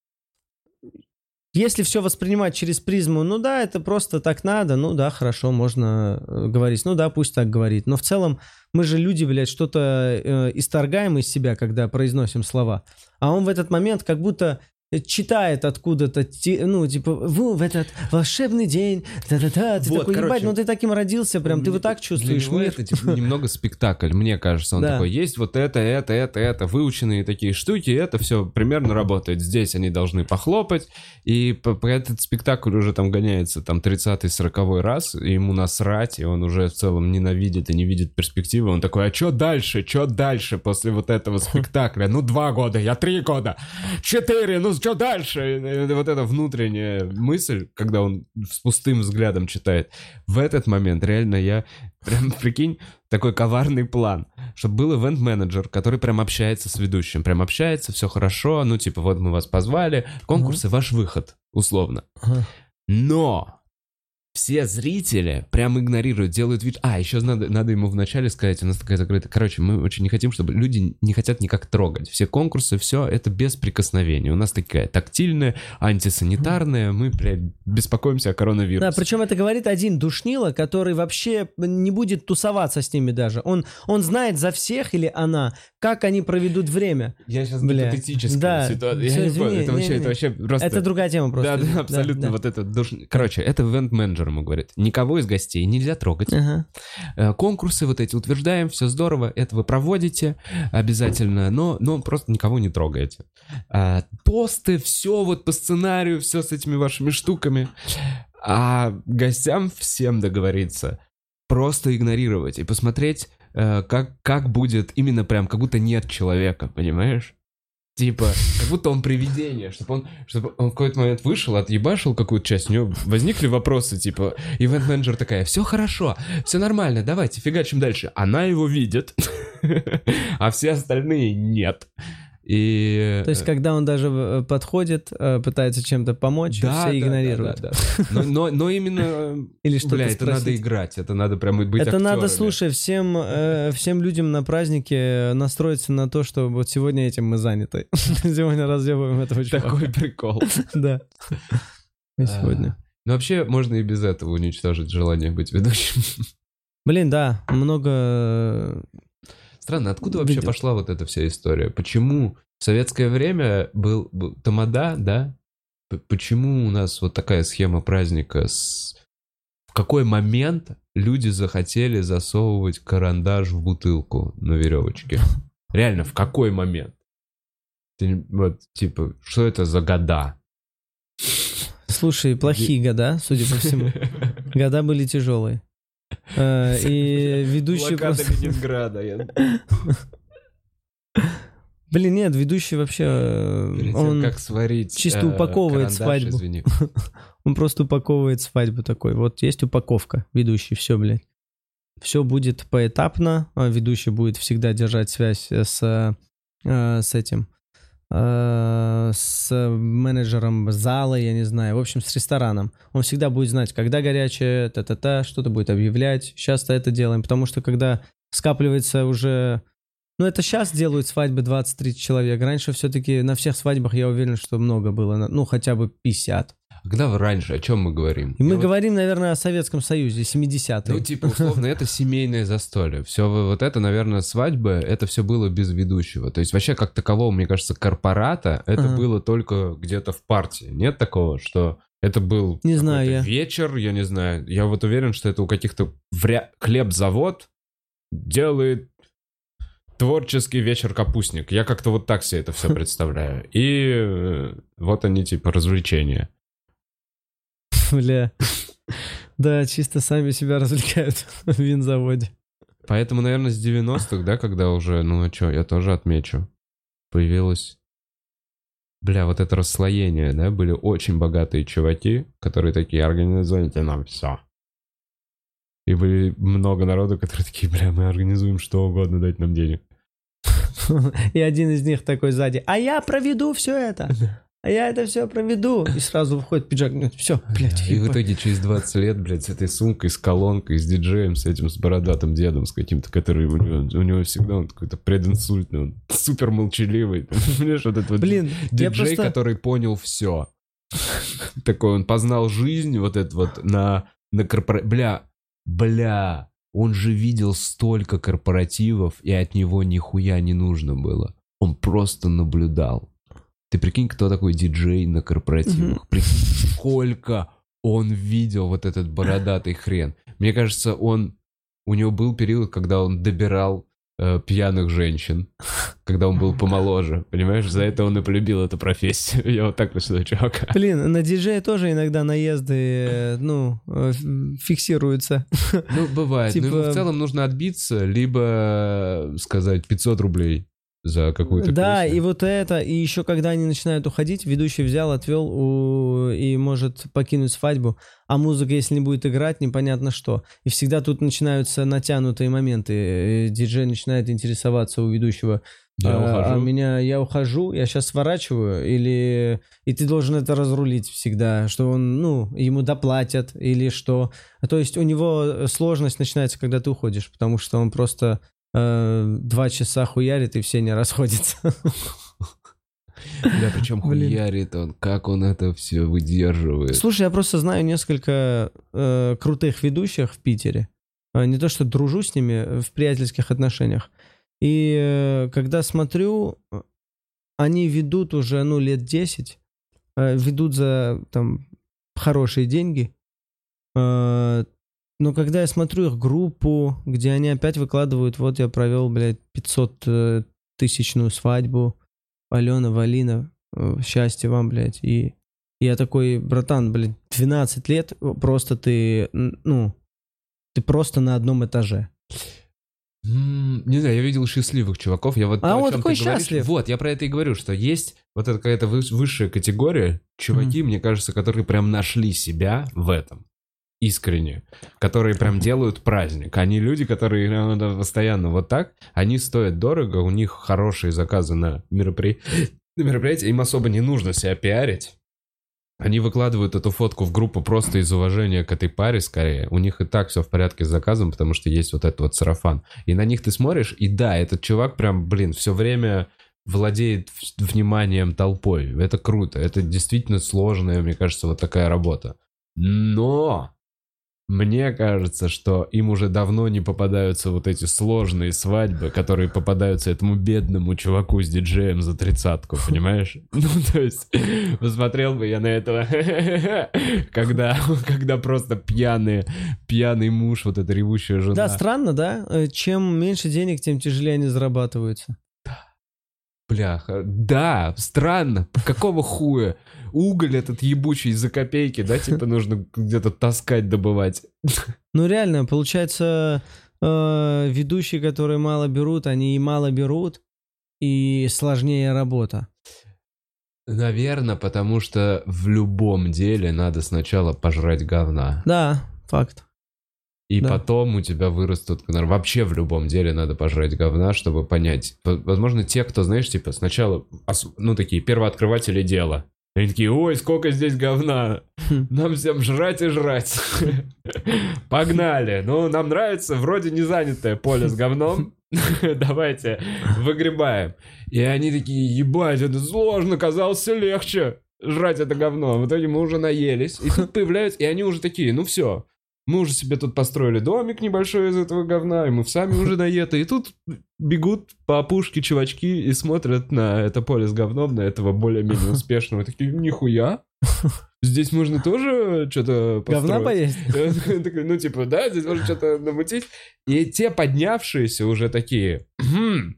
Если все воспринимать через призму, ну да, это просто так надо, ну да, хорошо, можно э, говорить, ну да, пусть так говорит. Но в целом мы же люди, блядь, что-то э, исторгаем из себя, когда произносим слова. А он в этот момент как будто читает откуда-то, ну, типа, «Вы в этот волшебный день, да-да-да, ты Вот, такой, ебать, короче, ну ты таким родился, прям, ты вот так чувствуешь мир. это типа, немного спектакль, мне кажется. Он Да. такой, есть вот это, это, это, это, выученные такие штуки, это все примерно работает. Здесь они должны похлопать, и по, по этот спектакль уже там гоняется там 30-й, 40 раз, и ему насрать, и он уже в целом ненавидит и не видит перспективы. Он такой, а что дальше, что дальше после вот этого спектакля? Ну, два года, я три года, четыре, ну, что дальше? Вот эта внутренняя мысль, когда он с пустым взглядом читает, в этот момент реально я прям, прикинь, такой коварный план, чтобы был ивент-менеджер, который прям общается с ведущим, прям общается, все хорошо, ну типа вот мы вас позвали, конкурсы, ваш выход, условно. Но все зрители прям игнорируют, делают вид... А, еще надо, надо ему вначале сказать, у нас такая закрытая... Короче, мы очень не хотим, чтобы люди не хотят никак трогать. Все конкурсы, все это без прикосновения. У нас такая тактильная, антисанитарная, мы, блядь, беспокоимся о коронавирусе. Да, причем это говорит один душнило, который вообще не будет тусоваться с ними даже. Он, он знает за всех или она, как они проведут время. Я сейчас Бля. гипотетическая Да. ситуация. Я Всё, не извини, понял, это не, вообще, не. это вообще просто... Это другая тема просто. Да, да, абсолютно. да. Вот это душ... Короче, это ивент-менеджер ему говорит. Никого из гостей нельзя трогать. Ага. Э, Конкурсы вот эти утверждаем, все здорово, это вы проводите обязательно, но, но просто никого не трогаете. А, посты, все вот по сценарию, все с этими вашими штуками. А гостям всем договориться. Просто игнорировать и посмотреть, э, как, как будет именно прям, как будто нет человека, понимаешь? Типа, как будто он привидение, чтобы он, чтобы он в какой-то момент вышел, отъебашил какую-то часть, у него возникли вопросы, типа, ивент-менеджер такая, все хорошо, все нормально, давайте, фигачим дальше. Она его видит, а все остальные нет. И... То есть, когда он даже э, подходит, э, пытается чем-то помочь, да, все да, игнорируют. да, да, да. Но, но, но именно, Или что-то бля, это надо спросить. играть, это надо прям быть Это надо, актерами. слушай, всем, э, всем людям на празднике настроиться на то, что вот сегодня этим мы заняты. Сегодня разъебываем этого чувака. Такой прикол. Да. Мы сегодня. Ну, вообще, можно и без этого уничтожить желание быть ведущим. Блин, да, много... Странно, откуда вообще Ведет. пошла вот эта вся история? Почему в советское время был, был тамада, да? П- Почему у нас вот такая схема праздника? С... В какой момент люди захотели засовывать карандаш в бутылку на веревочке? Реально, в какой момент? Ты вот, типа, что это за года? Слушай, плохие года, судя по всему. Года были тяжелые. Э, И ведущий просто... Ленинграда. Блин, нет, ведущий вообще... э, Перед тем, Он, как сварить чисто э, упаковывает карандаш, свадьбу. извини. он просто упаковывает свадьбу такой. Вот есть упаковка, ведущий, все, блядь. Все будет поэтапно. а Ведущий будет всегда держать связь с, с этим, э, с менеджером зала, я не знаю, в общем, с рестораном. Он всегда будет знать, когда горячее, та-та-та, что-то будет объявлять. Сейчас-то это делаем, потому что когда скапливается уже Ну, это сейчас делают свадьбы 20-30 человек. Раньше все-таки на всех свадьбах, я уверен, что много было. Ну, хотя бы 50. Когда вы раньше, о чем мы говорим? И мы вот- говорим, наверное, о Советском Союзе, 70-е. Ну, типа, условно, это семейное застолье. Все вот это, наверное, свадьба, это все было без ведущего. То есть вообще, как такового, мне кажется, корпората, это Ага. было только где-то в партии. Нет такого, что это был Не знаю я. вечер, я не знаю. Я вот уверен, что это у каких-то вря... хлебзавод делает творческий вечер капустник. Я как-то вот так себе это все представляю. И э, вот они, типа, развлечения. Бля. Да, чисто сами себя развлекают в винзаводе. Поэтому, наверное, с 90-х, да, когда уже, ну а что, я тоже отмечу, появилось... Бля, вот это расслоение, да, были очень богатые чуваки, которые такие, организуйте нам все. И были много народу, которые такие, бля, мы организуем что угодно, дать нам денег. И один из них такой сзади, а я проведу все это. А я это все проведу. И сразу выходит пиджак. Все, блядь. И в итоге через 20 лет, блядь, с этой сумкой, с колонкой, с диджеем, с этим, с бородатым дедом, с каким-то, который у него, у него всегда он какой-то прединсультный, он супер молчаливый. Понимаешь, вот этот вот Блин, диджей, просто... который понял все. Такой он познал жизнь, вот это вот на, на корпора... Бля, бля, он же видел столько корпоративов, и от него нихуя не нужно было. Он просто наблюдал. Ты прикинь, кто такой диджей на корпоративах? Прикинь, сколько он видел вот этот бородатый хрен. Мне кажется, он... У него был период, когда он добирал э, пьяных женщин, когда он был помоложе. Понимаешь, за это он и полюбил эту профессию. Я вот так посчитаю, чувака. Блин, на диджея тоже иногда наезды, э, ну, э, фиксируются. Ну, бывает. Но ему Типа- в целом нужно отбиться, либо сказать 500 рублей за какую-то Да, песню. и вот это, и еще когда они начинают уходить, ведущий взял, отвел у- и может покинуть свадьбу, а музыка, если не будет играть, непонятно что. И всегда тут начинаются натянутые моменты. Э, Диджей начинает интересоваться у ведущего. Я а, ухожу. а меня, я ухожу, я сейчас сворачиваю, или... И ты должен это разрулить всегда, что он, ну, ему доплатят, или что... То есть у него сложность начинается, когда ты уходишь, потому что он просто э, два часа хуярит, и все не расходятся. Да, причем хуярит он, как он это все выдерживает. Слушай, я просто знаю несколько э, крутых ведущих в Питере. Э, Не то, что дружу с ними э, в приятельских отношениях. И э, когда смотрю, э, они ведут уже, ну, лет 10, э, ведут за, там, хорошие деньги. Э, но когда я смотрю их группу, где они опять выкладывают, вот я провел, блядь, 500 э, тысячную свадьбу, Алена, Валина, э, счастья вам, блядь, и я такой, братан, блин, 12 лет, просто ты, ну, ты просто на одном этаже. Не знаю, я видел счастливых чуваков. Я вот А то, чем такой ты говоришь- счастлив. Вот, я про это и говорю, что есть вот эта какая-то выс- высшая категория чуваки, мне кажется, которые прям нашли себя в этом. Искренне. Которые прям делают праздник. Они люди, которые ну, постоянно вот так. Они стоят дорого, у них хорошие заказы на, меропри... на мероприятия. Им особо не нужно себя пиарить. Они выкладывают эту фотку в группу просто из уважения к этой паре скорее. У них и так все в порядке с заказом, потому что есть вот этот вот сарафан. И на них ты смотришь, и да, этот чувак прям, блин, все время владеет вниманием толпой. Это круто. Это действительно сложная, мне кажется, вот такая работа. Но мне кажется, что им уже давно не попадаются вот эти сложные свадьбы, которые попадаются этому бедному чуваку с диджеем за тридцатку, понимаешь? Ну, то есть, посмотрел бы я на этого, когда, когда просто пьяный, пьяный муж, вот эта ревущая жена. Да, странно, да? Э, Чем меньше денег, тем тяжелее они зарабатываются. Бляха, да, странно, какого хуя? Уголь этот ебучий за копейки, да, типа нужно где-то таскать, добывать. Ну, реально, получается, э, ведущие, которые мало берут, они и мало берут, и сложнее работа. Наверное, потому что в любом деле надо сначала пожрать говна. Да, факт. И Да. потом у тебя вырастут... Вообще в любом деле надо пожрать говна, чтобы понять. Возможно, те, кто, знаешь, типа сначала, ну, такие первооткрыватели дела. Они такие, ой, сколько здесь говна. Хм. Нам всем жрать и жрать. Погнали. Ну, нам нравится, вроде не занятое поле с говном. давайте выгребаем. И они такие, ебать, это сложно, казалось, легче жрать это говно. В итоге мы уже наелись. И тут появляются, и они уже такие, ну все, мы уже себе тут построили домик небольшой из этого говна, и мы сами уже наеты. И тут бегут по опушке чувачки и смотрят на это поле с говном, на этого более-менее успешного. Такие, нихуя, здесь можно тоже что-то построить. Говна поесть? Ну, типа, да, здесь можно что-то намутить. И те поднявшиеся уже такие, «Хм,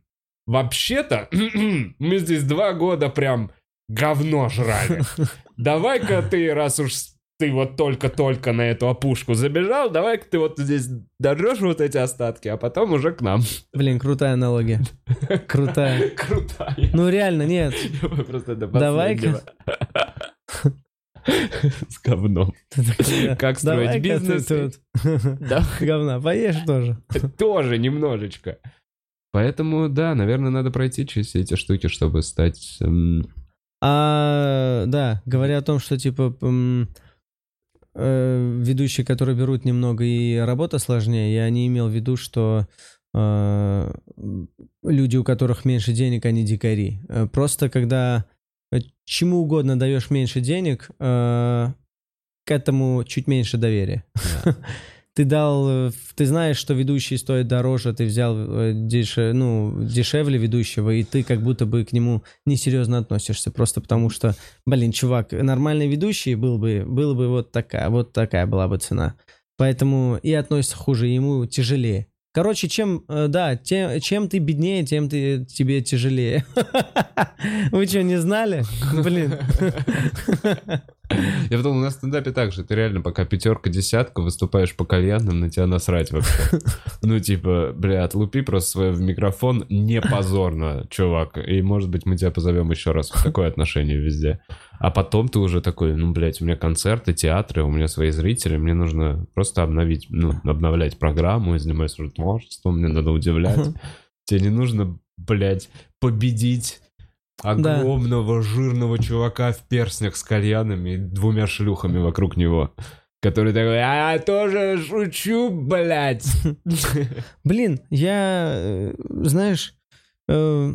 вообще-то, мы здесь два года прям говно жрали. Давай-ка ты, раз уж ты вот только-только на эту опушку забежал, давай-ка ты вот здесь дожжешь вот эти остатки, а потом уже к нам. Блин, крутая аналогия. Крутая. Крутая. Ну реально, нет. Просто до Давай-ка. С говном. Как строить бизнес? говна поешь тоже. тоже немножечко. Поэтому, да, наверное, надо пройти через все эти штуки, чтобы стать... эм, А, да, говоря о том, что типа э, ведущие, которые берут немного и работа сложнее, я не имел в виду, что э, люди, у которых меньше денег, они дикари. Э, Просто когда э, чему угодно даешь меньше денег, э, к этому чуть меньше доверия. Ты дал, э, ты знаешь, что ведущий стоит дороже, ты взял э, деше- ну, дешевле ведущего, и ты как будто бы к нему несерьезно относишься, просто потому что, блин, чувак, нормальный ведущий был бы, был бы вот такая, вот такая была бы цена. Поэтому и относится хуже, ему тяжелее. Короче, чем, э, да, те- чем ты беднее, тем ты, тебе тяжелее. Вы что, не знали? Блин. Я нас в стендапе так же. Ты реально пока пятерка, десятка, выступаешь по кальянам, на тебя насрать вообще. Ну, типа, бля, отлупи просто свой в микрофон не позорно, чувак. И, может быть, мы тебя позовем еще раз. Такое отношение везде. А потом ты уже такой, ну, блядь, у меня концерты, театры, у меня свои зрители, мне нужно просто обновить, ну, обновлять программу, я занимаюсь уже творчеством, мне надо удивлять. Тебе не нужно, блядь, победить огромного жирного чувака в перстнях с кальянами и двумя шлюхами вокруг него. Который такой, а я тоже шучу, блядь. Блин, я, э, знаешь, э,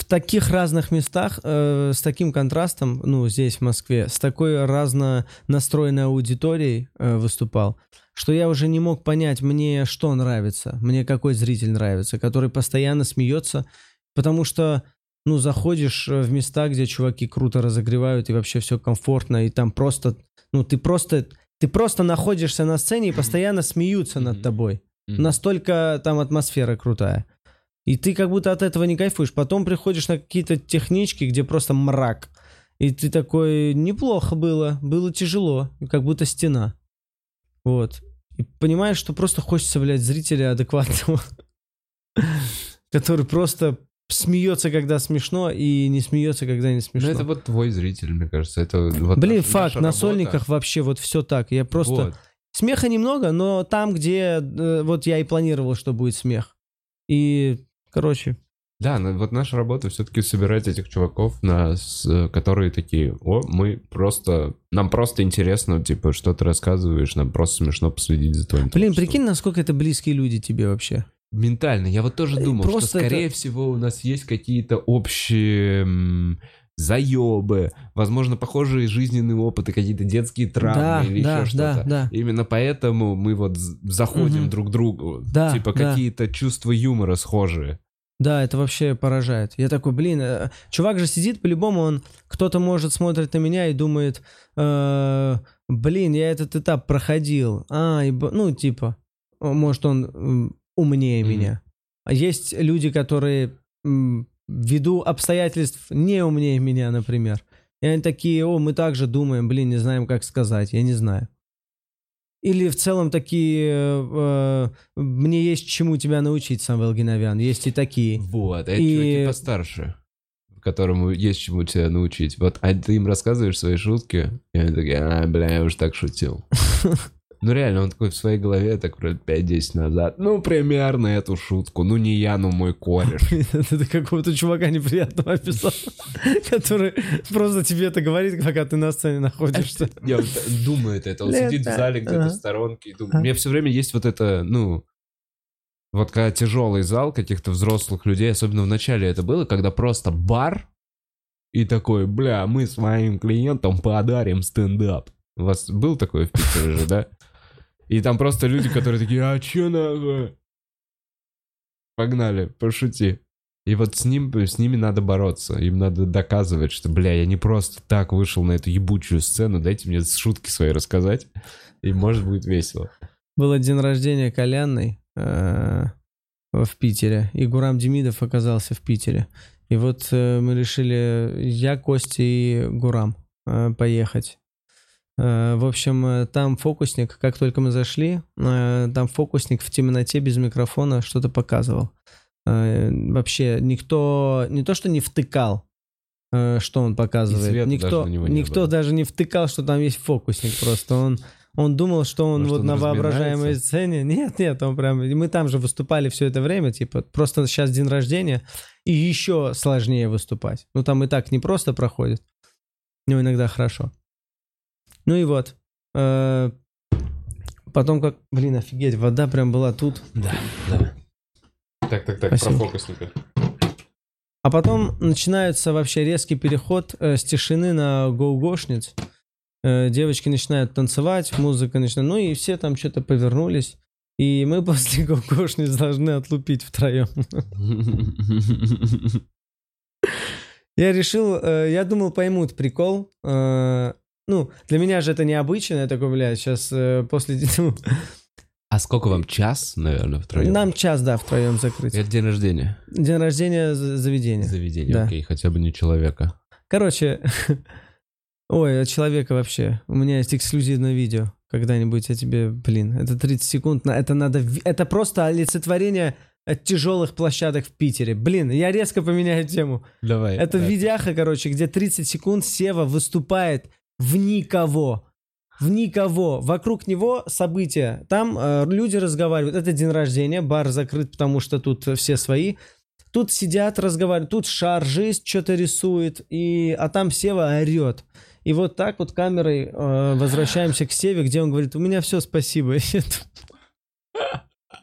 в таких разных местах, э, с таким контрастом, ну, здесь, в Москве, с такой разно настроенной аудиторией э, выступал, что я уже не мог понять, мне что нравится, мне какой зритель нравится, который постоянно смеется, потому что, ну, заходишь э, в места, где чуваки круто разогревают, и вообще все комфортно, и там просто, ну, ты просто, ты просто находишься на сцене и постоянно смеются над тобой. Настолько там атмосфера крутая. И ты как будто от этого не кайфуешь. Потом приходишь на какие-то технички, где просто мрак. И ты такой, неплохо было, было тяжело, как будто стена. Вот. И понимаешь, что просто хочется, блядь, зрителя адекватного, который просто смеется, когда смешно, и не смеется, когда не Ну, смешно. это вот твой зритель, мне кажется. Это вот Блин, наша- факт, наша на работа. сольниках вообще вот все так. Я просто... Вот. Смеха немного, но там, где э, вот я и планировал, что будет смех. И, короче, Да, ну, вот наша работа все-таки собирать этих чуваков, на, с- которые такие, о, мы просто, нам просто интересно, типа, что ты рассказываешь, нам просто смешно последить за твоим блин, творчеством». прикинь, насколько это близкие люди тебе вообще. Ментально, я вот тоже Э, думал, что, просто скорее это- всего, у нас есть какие-то общие заебы, возможно, похожие жизненные опыты, какие-то детские травмы Да, или да, еще да, что-то. да. Именно поэтому мы вот заходим Мгм. друг к другу. Да, Типа да. какие-то чувства юмора схожие. Да, это вообще поражает. Я такой, блин, э, чувак же сидит, по-любому он, кто-то может смотрит на меня и думает, э, блин, я этот этап проходил. А, и ну, типа, может, он умнее Мгм. меня. Есть люди, которые ввиду обстоятельств не умнее меня, например. И они такие, о, мы также думаем, блин, не знаем, как сказать, я не знаю. Или в целом такие, э, э, мне есть чему тебя научить, Самвел Геновян. Есть и такие. Вот, а И- чуваки постарше, которому есть чему тебя научить. Вот, а ты им рассказываешь свои шутки, и они такие, а, бля, я уже так шутил. Ну реально, он такой в своей голове, так вроде 5-10 назад, ну примерно эту шутку, ну не я, ну мой кореш. Ты какого-то чувака неприятного описал, который просто тебе это говорит, пока ты на сцене находишься. Я думает это, он сидит в зале где-то в сторонке и думает. У меня все время есть вот это, ну, Вот когда тяжелый зал каких-то взрослых людей, особенно в начале это было, когда просто бар и такой, бля, мы своим клиентам подарим стендап. У вас был такой в Питере же, да? И там просто люди, которые такие, а чё нахуй? Погнали, пошути. И вот с, ним, с ними надо бороться. Им надо доказывать, что, бля, я не просто так вышел на эту ебучую сцену, дайте мне шутки свои рассказать, и может будет весело. Был день рождения Колянной э, в Питере, и Гурам Демидов оказался в Питере. И вот э, мы решили, я, Костя и Гурам, э, поехать. Э, в общем, э, там фокусник, как только мы зашли, э, там фокусник в темноте без микрофона что-то показывал. Вообще никто, не то что не втыкал, что он показывает. света даже никто не никто даже не втыкал, что там есть фокусник. Просто он, он думал, что он Может, вот он на воображаемой сцене. Нет, нет, он прям... Мы там же выступали все это время, типа, просто сейчас день рождения, и еще сложнее выступать. Ну, там и так не просто проходит, но иногда хорошо. Ну и вот. Э, Потом как... Блин, офигеть, вода прям была тут. Да, да. Так, так, так, Спасибо. про фокусника. А потом начинается вообще резкий переход э, с тишины на гоу-гошниц. Э, девочки начинают танцевать, музыка начинает... Ну и все там что-то повернулись. И мы после гоу-гошниц должны отлупить втроем. Я решил, э, я думал, поймут прикол. Э, ну, для меня же это необычно. Я такой, блядь, сейчас после... ну, А сколько вам? Час, наверное, втроем? Нам час, да, втроем закрыть. Это день рождения. День рождения за- заведения. Заведение, Да. окей, хотя бы не человека. Короче, ой, от человека вообще. У меня есть эксклюзивное видео. Когда-нибудь я тебе, блин, это 30 секунд, на- это надо, это просто олицетворение от тяжелых площадок в Питере. Блин, я резко поменяю тему. Давай. Это видяха, короче, где 30 секунд Сева выступает в никого. В никого. Вокруг него события. Там э, люди разговаривают. Это день рождения, бар закрыт, потому что тут все свои. Тут сидят, разговаривают. Тут шаржист что-то рисует. И... А там Сева орет. И вот так вот камерой э, возвращаемся к Севе, где он говорит, у меня все, спасибо.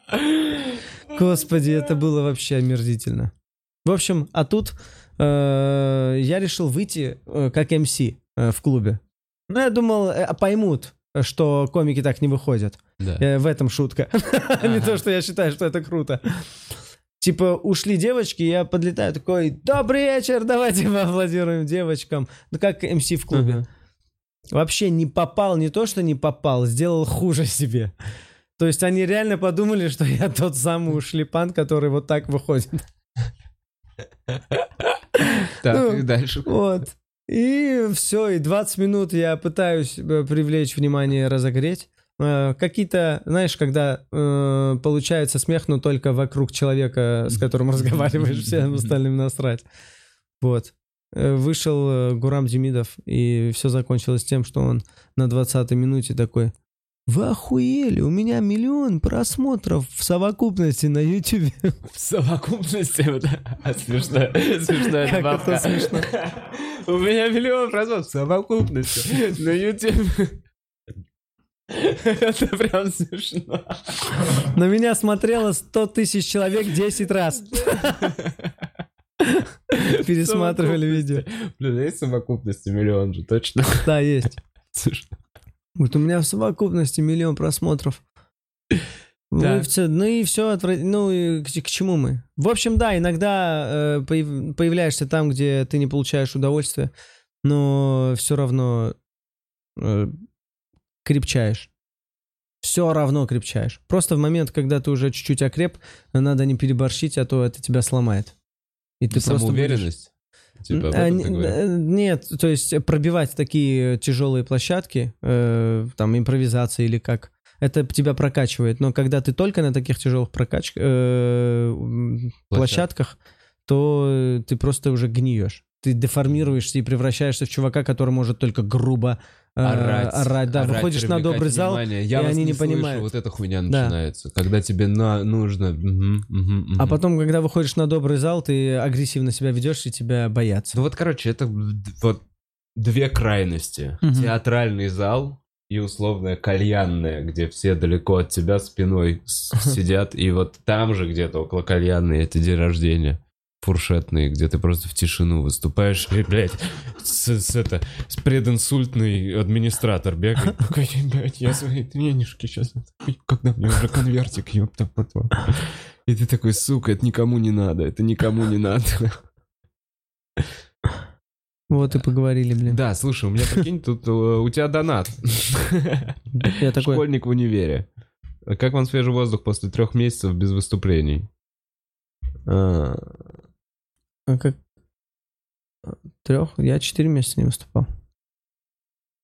Господи, это было вообще омерзительно. В общем, а тут э, я решил выйти э, как МС э, в клубе. Ну, я думал, э, поймут, что комики так не выходят. Да. Э, в этом шутка. Не то, что я считаю, что это круто. Типа, ушли девочки, я подлетаю такой, добрый вечер, давайте поаплодируем девочкам. Ну, как МС в клубе. Ага. Вообще не попал, не то, что не попал, сделал хуже себе. То есть они реально подумали, что я тот самый ушлепан, который вот так выходит. Так, Ну, и дальше. Вот. И все, и 20 минут я пытаюсь э, привлечь внимание, разогреть. Э, Какие-то, знаешь, когда э, получается смех, но только вокруг человека, с которым разговариваешь, всем остальным насрать. Вот. Э, Вышел Гурам Демидов, и все закончилось тем, что он на 20-й минуте такой «Вы охуели, у меня миллион просмотров в совокупности на YouTube». В совокупности а, смешно, смешная добавка. это смешно. У меня миллион просмотров в совокупности на YouTube. Это прям смешно. На меня смотрело 100 тысяч человек 10 раз. Пересматривали видео. Блин, есть совокупности миллион же, точно? Да, есть. Смешно. Вот у меня в совокупности миллион просмотров. Ну Да. и, всё- ну и все, ну и к, к чему мы? В общем, да, иногда э, появ- появляешься там, где ты не получаешь удовольствия, но все равно э, крепчаешь. Все равно крепчаешь. Просто в момент, когда ты уже чуть-чуть окреп, надо не переборщить, а то это тебя сломает. И ты просто Самоуверенность? Типа а, Нет, то есть пробивать такие тяжелые площадки, э, там импровизация или как, это тебя прокачивает. Но когда ты только на таких тяжелых прокач... э, м, площадках, то ты просто уже гниешь. Ты деформируешься и превращаешься в чувака, который может только грубо э, орать. Да, орать, выходишь на добрый зал, внимание. Я и вас они не слышу, понимают. Вот эта хуйня Да. начинается. Когда тебе на, нужно... мгм, мгм, а мгм. потом, когда выходишь на добрый зал, ты агрессивно себя ведешь, и тебя боятся. Ну вот, короче, это вот две крайности. Мгм. Театральный зал и условная кальянная, где все далеко от тебя спиной сидят, и вот там же где-то около кальянной это день рождения фуршетные, где ты просто в тишину выступаешь, и, блядь, с, с это, с прединсультный администратор бегает, блядь, я свои денежки сейчас, когда мне уже конвертик, ёпта, потом. И ты такой, сука, это никому не надо, это никому не надо. Вот и поговорили, блин. Да, слушай, у меня, прикинь, тут э, у тебя донат. Я такой, Школьник в универе. А Как вам свежий воздух после трех месяцев без выступлений? А, а как... Трех? Я четыре месяца не выступал.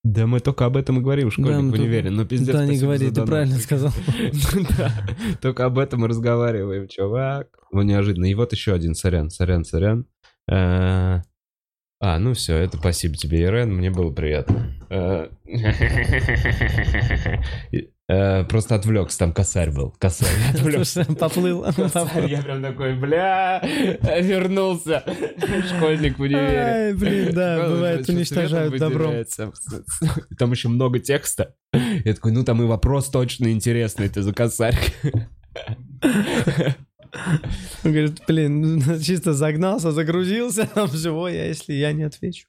Да мы только об этом и говорим, школьник Да, в универе. Ну, пиздец, да, не говори, ты правильно сказал. Только об этом и разговариваем, чувак. Ну, неожиданно. И вот еще один, сорян, сорян, сорян. Э, А, ну все, это спасибо тебе, Ирен, мне было приятно. Э, Просто отвлекся, там косарь был. Косарь, отвлекся. Поплыл. поплыл. Я прям такой, бля, вернулся. Школьник в универе. Ай, блин, да, бывает, что уничтожают добром. Там еще много текста. Я такой, ну там и вопрос точно интересный, ты за косарь. Он говорит, блин, чисто загнался, загрузился, там всего, я если я не отвечу.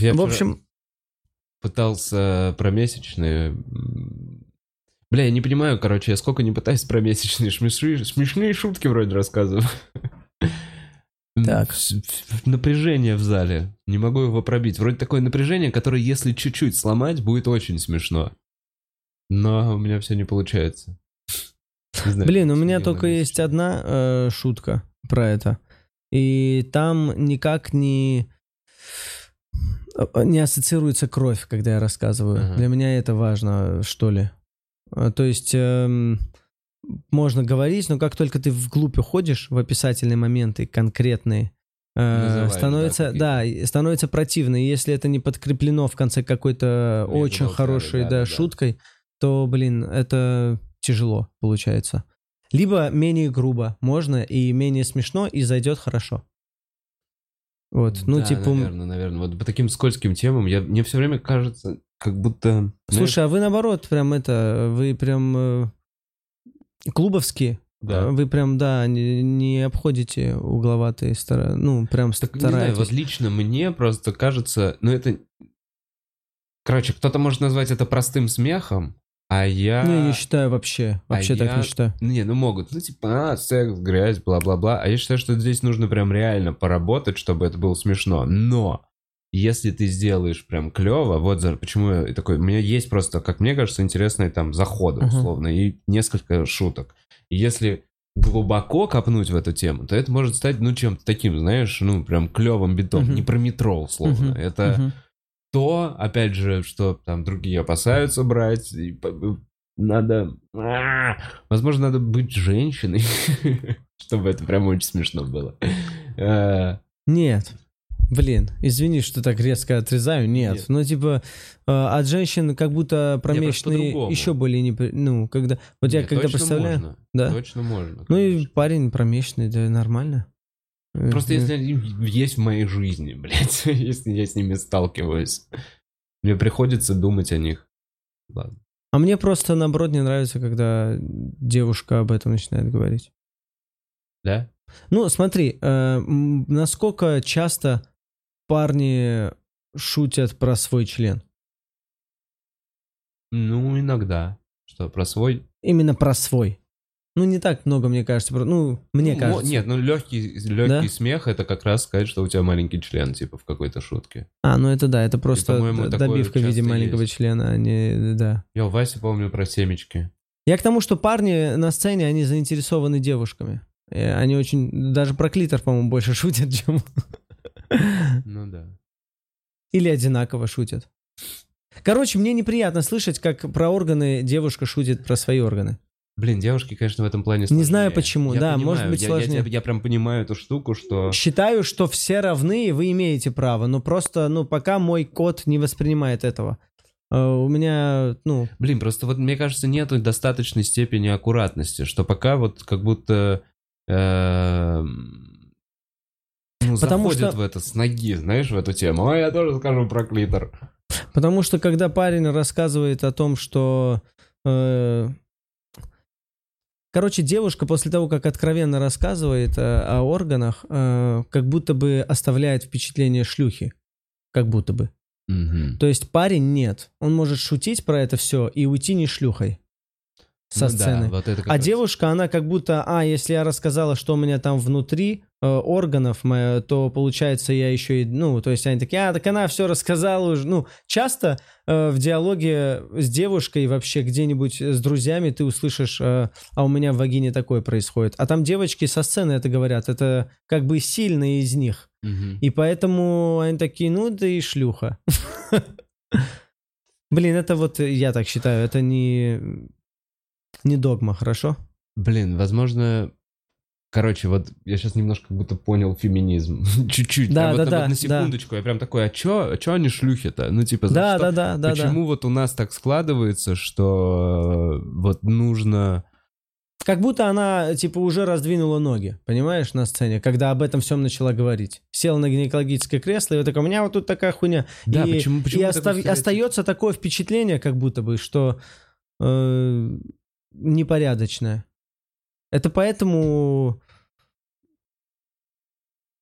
Я В общем, пытался про месячные. Бля, я не понимаю, короче, я сколько не пытаюсь про месячные. Смешные, смешные шутки вроде рассказываю. Так. Напряжение в зале. Не могу его пробить. Вроде такое напряжение, которое, если чуть-чуть сломать, будет очень смешно. Но у меня все не получается. Не знаю, блин, у меня только есть одна э, шутка про это. И там никак не не ассоциируется кровь, когда я рассказываю. Ага. Для меня это важно, что ли. Э, То есть эм, можно говорить, но как только ты вглубь уходишь в описательные моменты конкретные, э, да, становится, да, и становится противно. И если это не подкреплено в конце какой-то Ну, очень хорошей, да, да, да, да. шуткой, то, блин, это тяжело получается. Либо менее грубо можно и менее смешно, и зайдет хорошо. Вот, ну Да, типа... наверное, наверное. Вот по таким скользким темам я, мне все время кажется, как будто... знаешь, Слушай, а вы наоборот, прям это, вы прям э, клубовские. да. Вы прям, да, не, не обходите угловатые стороны. Ну, прям Так, не знаю, стараетесь. вот лично мне просто кажется, ну это... Короче, кто-то может назвать это простым смехом, а я... Не, не считаю вообще. а Вообще так я- не считаю. Не, ну могут. Ну типа, а, секс, грязь, бла-бла-бла. А я считаю, что здесь нужно прям реально поработать, чтобы это было смешно. Но если ты сделаешь прям клево, вот за, почему я такой, у меня есть просто, как мне кажется, интересные там заходы, условно, и несколько шуток. И если глубоко копнуть в эту тему, то это может стать, ну, чем-то таким, знаешь, ну, прям клевым битом. Мгм. Не про метро, условно. Мгм, Это мгм. То, опять же, что там другие опасаются брать, и по- надо... А, Возможно, надо быть женщиной, чтобы это прям очень смешно было. Э, Нет. Блин, извини, что так резко отрезаю. Нет. Нет. Ну, типа, э, от женщин как будто промежные еще более не... Ну, когда... Вот я нет, когда точно представляю... можно, Да. Точно можно. Ну и конечно. парень промежный, да нормально. Просто если они есть в моей жизни, блядь, если я с ними сталкиваюсь, мне приходится думать о них. Ладно. А мне просто, наоборот, не нравится, когда девушка об этом начинает говорить. Да? Ну, смотри, э, насколько часто парни шутят про свой член? Ну, иногда. Что, про свой? Именно про свой. Ну, не так много, мне кажется. Ну, мне Ну, кажется. Нет, ну легкий, легкий Да? смех это как раз сказать, что у тебя маленький член, типа, в какой-то шутке. А, ну это да, это просто такое добивка в виде маленького есть. члена, а не... Да. Я у Васи помню про семечки. Я к тому, что парни на сцене, они заинтересованы девушками. Э, Они очень... Даже про клитор, по-моему, больше шутят, чем... Ну да. Или одинаково шутят. Короче, мне неприятно слышать, как про органы девушка шутит про свои органы. Блин, девушки, конечно, в этом плане Не сложнее. знаю почему, Я да, понимаю, может быть я- я сложнее. тебя- я прям понимаю эту штуку, что... Считаю, что все равны, и вы имеете право, но просто, ну, пока мой кот не воспринимает этого. Э, У меня, ну, Блин, просто вот мне кажется, нету достаточной степени аккуратности, что пока вот как будто... эм, Ну, Потому заходят что- в это с ноги, знаешь, в эту тему. А я тоже скажу про клитор. Потому что когда парень рассказывает о том, что... э, короче, девушка после того, как откровенно рассказывает э, о органах, э, как будто бы оставляет впечатление шлюхи. Как будто бы. Мгм. То есть парень нет. Он может шутить про это все и уйти не шлюхой со Ну да, сцены. вот это А раз. девушка, она как будто, а, если я рассказала, что у меня там внутри э, органов, моё, то получается я еще и, ну, то есть они такие, а, так она все рассказала уже. Ну, часто э, в диалоге с девушкой вообще где-нибудь с друзьями ты услышишь, э, а у меня в вагине такое происходит. А там девочки со сцены это говорят, это как бы сильные из них. Мгм. И поэтому они такие, ну, да и шлюха. Блин, это вот я так считаю, это не, не догма, хорошо? Блин, возможно... Короче, вот я сейчас немножко как будто понял феминизм. Чуть-чуть. Да, прям да, вот, да, вот на да. секундочку. Я прям такой, а чё, а чё они шлюхи-то? Ну, типа, Да, что? да, да, да, да. Почему вот у нас так складывается, что э, вот нужно... Как будто она, типа, уже раздвинула ноги, понимаешь, на сцене, когда об этом всем начала говорить. Села на гинекологическое кресло, и вот такая, у меня вот тут такая хуйня. Да, и почему, почему и остав- остается такое впечатление, как будто бы, что э, непорядочное. Это поэтому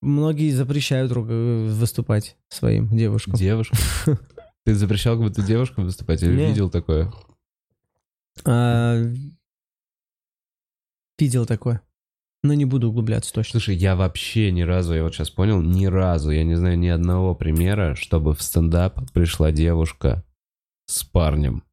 многие запрещают э, выступать своим девушкам. Девушка? Ты запрещал как будто девушкам выступать или видел такое? А, видел такое. Но не буду углубляться точно. Слушай, я вообще ни разу, я вот сейчас понял, ни разу, я не знаю ни одного примера, чтобы в стендап пришла девушка с парнем.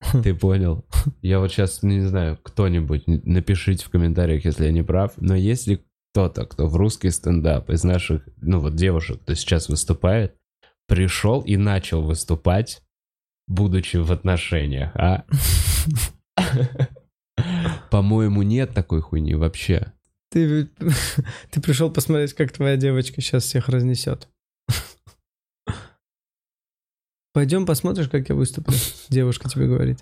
Ты понял? Я вот сейчас не знаю, кто-нибудь, напишите в комментариях, если я не прав, но если кто-то, кто в русский стендап из наших, ну вот девушек, кто сейчас выступает, пришел и начал выступать, будучи в отношениях, а? По-моему, нет такой хуйни вообще. Ты, ты пришел посмотреть, как твоя девочка сейчас всех разнесет. Пойдем посмотришь, как я выступлю. Девушка тебе говорит.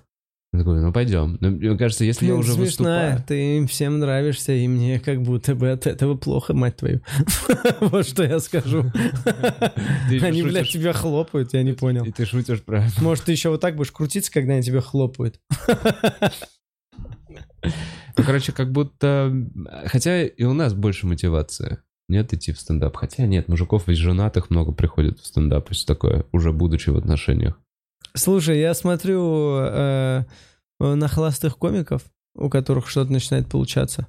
Я такой, ну пойдем. Но мне кажется, если я Блин, уже смешная, выступаю... ты им всем нравишься, и мне как будто бы от этого плохо, мать твою. Вот что я скажу. Они, блядь, тебя хлопают, я не понял. И ты шутишь про... Может, ты еще вот так будешь крутиться, когда они тебя хлопают? Ну, короче, как будто... Хотя и у нас больше мотивации. Нет идти в стендап. Хотя нет, мужиков ведь женатых много приходит в стендап. и всё такое, уже будучи в отношениях. Слушай, я смотрю э, на холостых комиков, у которых что-то начинает получаться.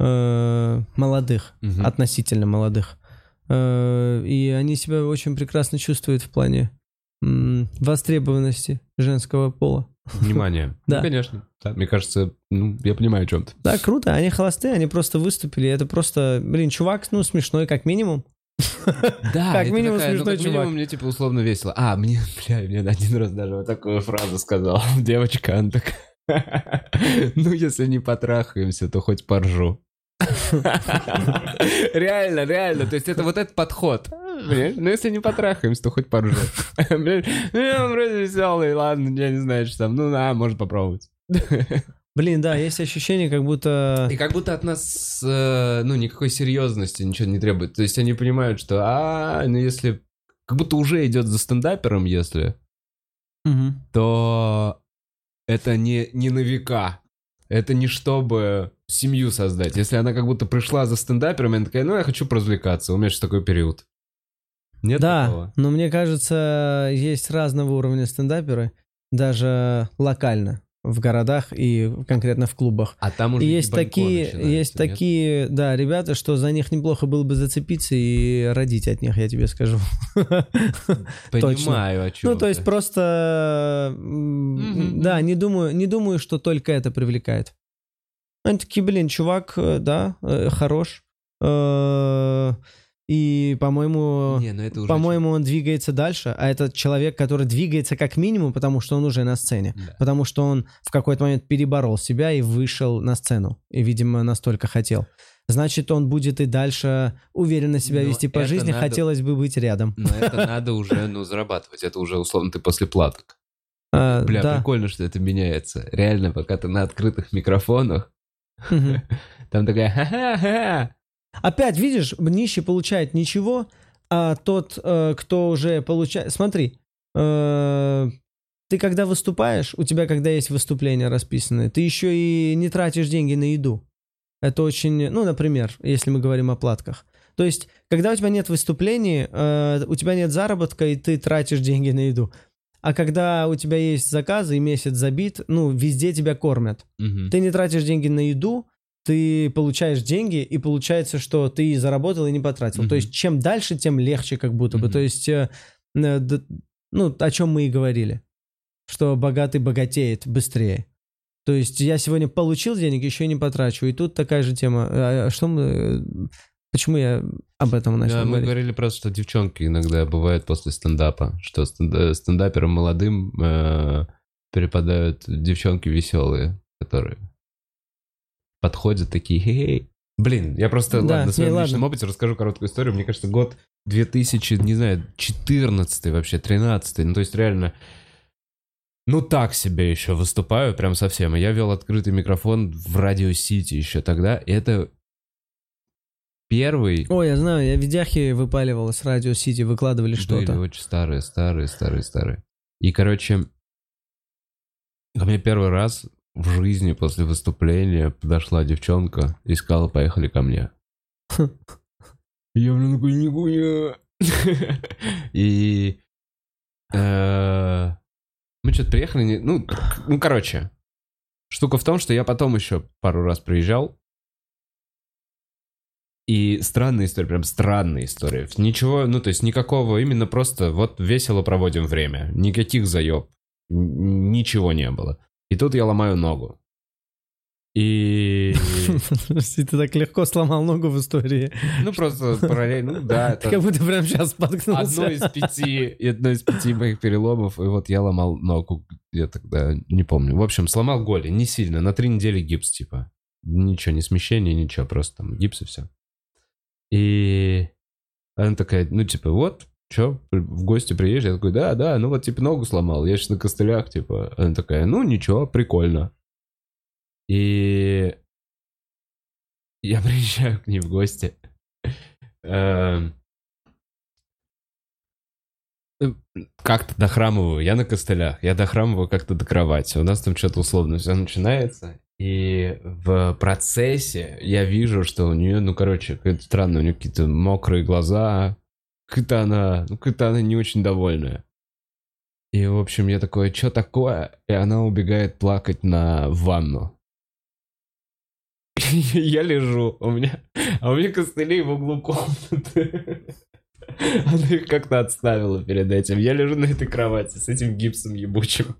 Э, молодых, Мгм. относительно молодых. Э, и они себя очень прекрасно чувствуют в плане востребованности женского пола. Внимание. Да. Ну, конечно. Да, мне кажется, ну, я понимаю, о чем ты. Да, круто. Они холостые, они просто выступили. Это просто, блин, чувак, ну, смешной как минимум. Да, Как минимум такая, ну, смешной как минимум мне, типа, условно весело. А, мне, бля, мне один раз даже вот такую фразу сказал. Девочка, она такая... Ну, если не потрахаемся, то хоть поржу. Реально, реально. То есть это вот этот подход. Блин, ну если не потрахаемся, то хоть поржу. Блин, ну он вроде веселый, ладно, я не знаю, что там. Ну, на, может попробовать. Блин, да, есть ощущение, как будто... И как будто от нас, э, ну, никакой серьезности ничего не требует. То есть они понимают, что, а, ну, если... Как будто уже идет за стендапером, если, Мгм. то это не, не на века. Это не чтобы семью создать. Если она как будто пришла за стендапером, и она такая, ну, я хочу поразвлекаться. У меня же такой период. Нет Да, такого? но мне кажется, есть разного уровня стендаперы, даже локально, в городах и конкретно в клубах. А там уже И есть такие, есть нет? такие, да, ребята, что за них неплохо было бы зацепиться и родить от них, я тебе скажу. Понимаю, о чем Ну, то есть просто, да, не думаю, не думаю, что только это привлекает. Они такие, блин, чувак, э, да, э, хорош. И, по-моему, Не, ну это по-моему, он двигается дальше, а это человек, который двигается как минимум, потому что он уже на сцене. Да. Потому что он в какой-то момент переборол себя и вышел на сцену. И, видимо, настолько хотел. Значит, он будет и дальше уверенно себя Но вести по жизни. надо- Хотелось бы быть рядом. Но это надо уже, ну, зарабатывать. Это уже, условно, ты после платок. А, Бля, да. прикольно, что это меняется. Реально, пока ты на открытых микрофонах, там такая ха-ха-ха. Опять, видишь, нищий получает ничего, а тот, э, кто уже получает... Смотри, э, ты когда выступаешь, у тебя когда есть выступление расписанное, ты еще и не тратишь деньги на еду. Это очень, ну, например, если мы говорим о платках. То есть, когда у тебя нет выступлений, э, у тебя нет заработка, и ты тратишь деньги на еду. А когда у тебя есть заказы и месяц забит, ну, везде тебя кормят. Мгм. Ты не тратишь деньги на еду, ты получаешь деньги, и получается, что ты и заработал, и не потратил. Мгм. То есть, чем дальше, тем легче как будто бы. Мгм. То есть, э, э, ну, о чем мы и говорили. Что богатый богатеет быстрее. То есть, я сегодня получил денег, еще и не потрачу. И тут такая же тема. А, а что мы... э, Почему я об этом начал Да, мы говорить? говорили просто, что девчонки иногда бывают после стендапа, что стенда- стендаперам молодым э, перепадают девчонки веселые, которые подходят такие, хей Блин, я просто Да, ладно, на своем не, личном ладно. опыте расскажу короткую историю. Мне кажется, год 2000, не знаю, 14 вообще, 13 Ну, то есть реально, ну так себе еще выступаю, прям совсем. И Я вел открытый микрофон в Радио Сити еще тогда. И это первый... Ой, я знаю, я видяхи выпаливал с Радио Сити, выкладывали что-то. очень старые, старые, старые, старые. И, короче, ко мне первый раз в жизни после выступления подошла девчонка и сказала, поехали ко мне. Я блин такой, нихуя. И э, мы что-то приехали, ну, ну, короче, штука в том, что я потом еще пару раз приезжал, и странная история, прям странная история. Ничего, ну, то есть никакого, именно просто вот весело проводим время. Никаких заеб. Ничего не было. И тут я ломаю ногу. И... Ты так легко сломал ногу в истории. Ну, просто параллельно, ну, да, это как будто прям сейчас споткнулся. одно из пяти, одно из пяти моих переломов, и вот я ломал ногу, я тогда не помню. В общем, сломал голень, не сильно, на три недели гипс, типа. Ничего, не смещение, ничего, просто там гипс и все. И она такая, ну, типа, вот, чё, в гости приезжай? Я такой, да, да, ну вот, типа, ногу сломал, я сейчас на костылях, типа. Она такая, ну, ничего, прикольно. И я приезжаю к ней в гости. Эм, э, Как-то дохрамываю, я на костылях, я дохрамываю как-то до кровати. У нас там что-то условно все начинается. И в процессе я вижу, что у нее, ну, короче, какое-то странное, у нее какие-то мокрые глаза. Какая-то она, ну, какая-то она не очень довольная. И, в общем, я такой, что такое? И она убегает плакать на ванну. Я лежу, у меня, а у меня костыли в углу комнаты. Она их как-то отставила перед этим. Я лежу на этой кровати с этим гипсом ебучим.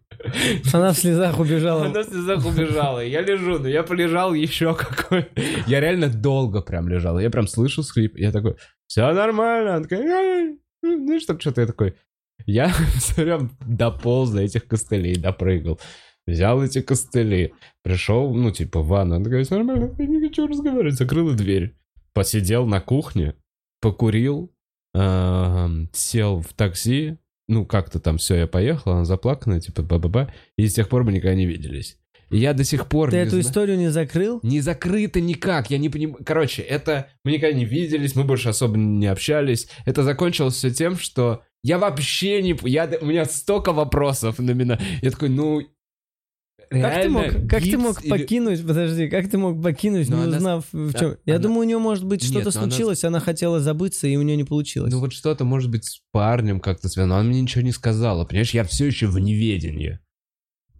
Она в слезах убежала. Она в слезах убежала. Я лежу, но я полежал еще какой. Я реально долго прям лежал. Я прям слышу скрип. Я такой, все нормально. Она такая, ну что, что-то я такой. Я прям дополз до этих костылей, допрыгал. Взял эти костыли, пришел, ну, типа, в ванну. Она такая, «Всё нормально, я не хочу разговаривать. Закрыла дверь. Посидел на кухне, покурил, сел в такси, ну, как-то там все, я поехал, она заплаканная, типа, ба-ба-ба, и с тех пор мы никогда не виделись. И я до сих пор Ты эту зна- историю не закрыл? не закрыто никак, я не понимаю. Короче, это мы никогда не виделись, мы больше особо не общались. Это закончилось все тем, что я вообще не... Я, у меня столько вопросов на меня. Я такой, ну... Как ты мог, как ты мог или- покинуть, подожди, как ты мог покинуть, Но не она- узнав в да, чем? Я она- думаю, у нее может быть что-то она- случилось, она хотела забыться, и у нее не получилось. Ну вот что-то, может быть, с парнем как-то связано. но Она мне ничего не сказала. Понимаешь, я все еще в неведении.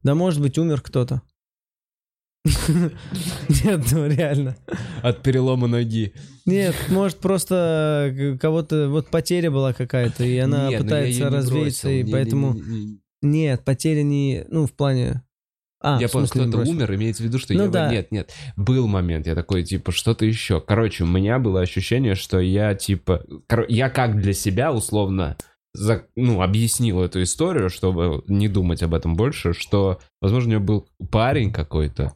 Да может быть умер кто-то. Нет, ну реально. От перелома ноги. Нет, может просто э, кого-то, вот потеря была какая-то, и она ну я пытается развеяться, и поэтому... не- не- не- Нет, потеря не, ну в плане... А, я понял, кто-то умер, имеется в виду, что Ну я... да. Нет, нет, был момент, я такой, типа, что-то еще. Короче, у меня было ощущение, что я, типа... коро- Я как для себя, условно, за- ну, объяснил эту историю, чтобы не думать об этом больше, что, возможно, у нее был парень какой-то,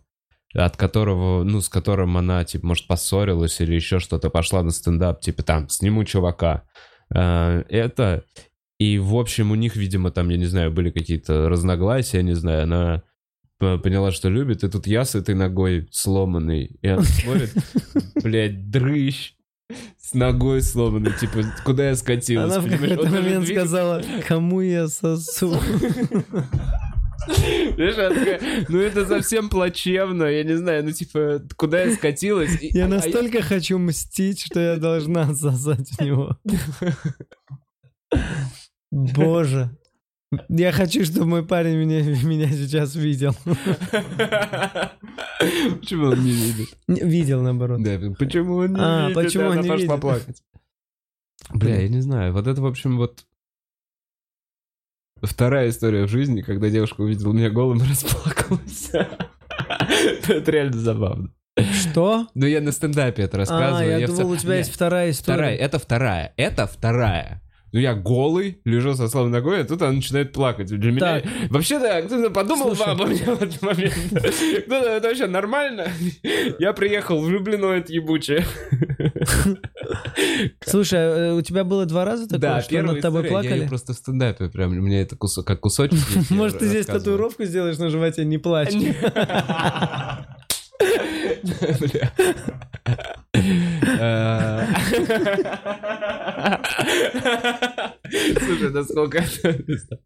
от которого, ну, с которым она, типа, может, поссорилась или еще что-то, пошла на стендап, типа, там, сниму чувака. А, Это... И, в общем, у них, видимо, там, я не знаю, были какие-то разногласия, не знаю, она поняла, что любит, и тут я с этой ногой сломанный, и она смотрит, блядь, дрыщ, с ногой сломанной, типа, куда я скатилась. Она в какой-то момент сказала, кому я сосу. Ну это совсем плачевно, я не знаю, ну типа, куда я скатилась. Я а- а настолько хочу мстить, что я должна сосать в него. Боже. Я хочу, чтобы мой парень меня, меня сейчас видел. Почему он не видит? Видел, наоборот. Да, почему он не А, видит? почему он не пошла видит? плакать. Бля, я не знаю. Вот это, в общем, вот вторая история в жизни, когда девушка увидела меня голым и расплакалась. Это реально забавно. Что? Но я на стендапе это А, рассказываю. я в думал, у тебя есть вторая Вторая, история. это вторая, это вторая. Ну, я голый, лежу со слабой ногой, а тут она начинает плакать. Для меня... Так. Вообще, да, кто-то подумал Слушай. обо мне в этот момент. Кто-то, это вообще нормально? Я приехал влюблено, это ебучее. Слушай, а, у тебя было два раза такое, Да, что над тобой история, я плакали? её просто в стендапе прям, у меня это кусок, как кусочек. я Может, ты здесь татуировку сделаешь на животе, не плачь. Э, Слушай, насколько это...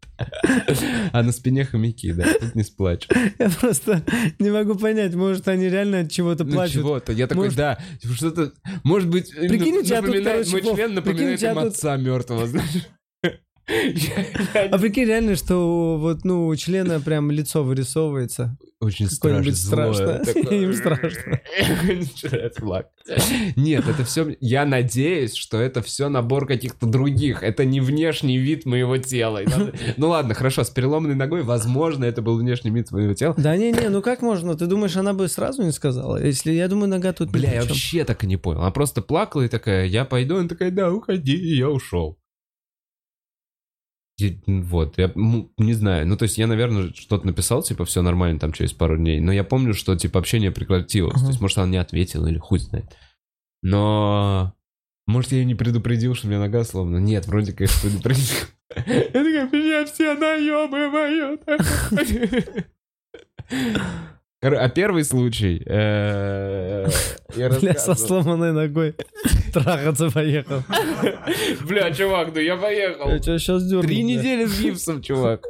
А на спине хомяки, да, тут не сплачь. Я просто не могу понять, может, они реально от чего-то Ну плачут. чего-то, я такой, Может- да, что-то, может быть, напоминает- мой член напоминает им отца мертвого, знаешь. А прикинь, реально, что вот, ну, у члена прям лицо вырисовывается. Очень страшно. Такое. Им страшно. Нет, это все... Я надеюсь, что это все набор каких-то других. Это не внешний вид моего тела. Ну ладно, хорошо, с переломанной ногой, возможно, это был внешний вид моего тела. Да не-не, ну как можно? Ты думаешь, она бы сразу не сказала? Если, я думаю, нога тут Бля, я вообще так и не понял. Она просто плакала и такая, я пойду. Она такая, да, уходи, и я ушел. Вот, я не знаю. Ну, то есть я, наверное, что-то написал, типа, все нормально там через пару дней. Но я помню, что, типа, общение прекратилось. Ага. То есть, может, она не ответила или хуй знает. Но... Может, я ее не предупредил, что у меня нога сломана. Нет, вроде, конечно, предупредил. Я такая, меня все наебывают. А первый случай... э, Я Бля, со сломанной ногой трахаться поехал. Бля, чувак, ну я поехал. Я тебя сейчас дерну. Три недели с гипсом, чувак.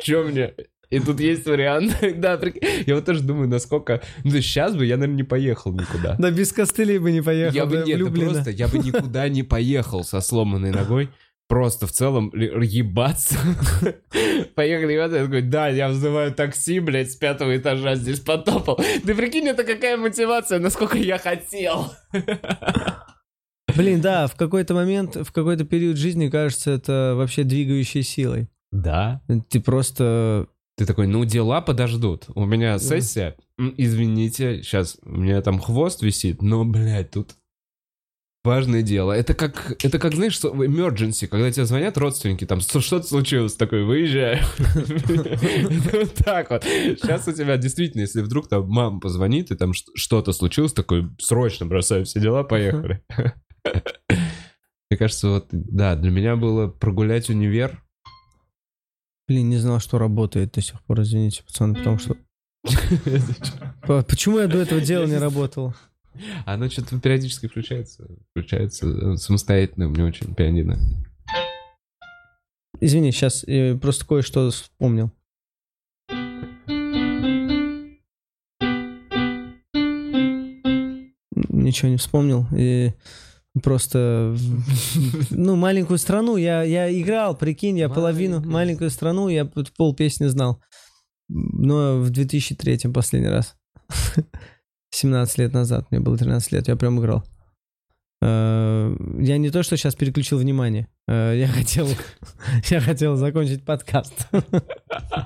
Че мне? И тут есть вариант. Да, прик- я вот тоже думаю, насколько... Ну, сейчас бы я, наверное, не поехал никуда. Да без костылей бы не поехал. Я бы, нет, да просто, я бы никуда не поехал со сломанной ногой. Просто в целом ебаться. Поехали ебаться. Я такой, да, я вызываю такси, блядь, с пятого этажа здесь потопал. Ты прикинь, это какая мотивация, насколько я хотел. Блин, да, в какой-то момент, в какой-то период жизни, кажется, это вообще двигающей силой. Да. Ты просто... Ты такой, ну дела подождут. У меня сессия, извините, сейчас у меня там хвост висит, но, блядь, тут важное дело. Это как, это как, знаешь, что- emergency, когда тебе звонят родственники, там «Что- что-то случилось, такой, Вот так вот. Сейчас у тебя действительно, если вдруг там мама позвонит, и там что-то случилось, такой, срочно бросаю все дела, поехали. Мне кажется, вот, да, для меня было прогулять универ, Блин, не знал, что работает до сих пор, извините, пацаны, потому что... Почему я до этого дела не работал? Оно что-то периодически включается. Включается э, самостоятельно, меня очень пианино. Извини, сейчас просто кое-что вспомнил. Ничего не вспомнил. И просто, ну, маленькую страну я, я играл, прикинь, я половину, маленькую страну, я пол песни знал. Но в 2003 последний раз. 17 лет назад, мне было 13 лет, я прям играл. Э, Я не то, что сейчас переключил внимание. Э, Я хотел, я хотел закончить подкаст.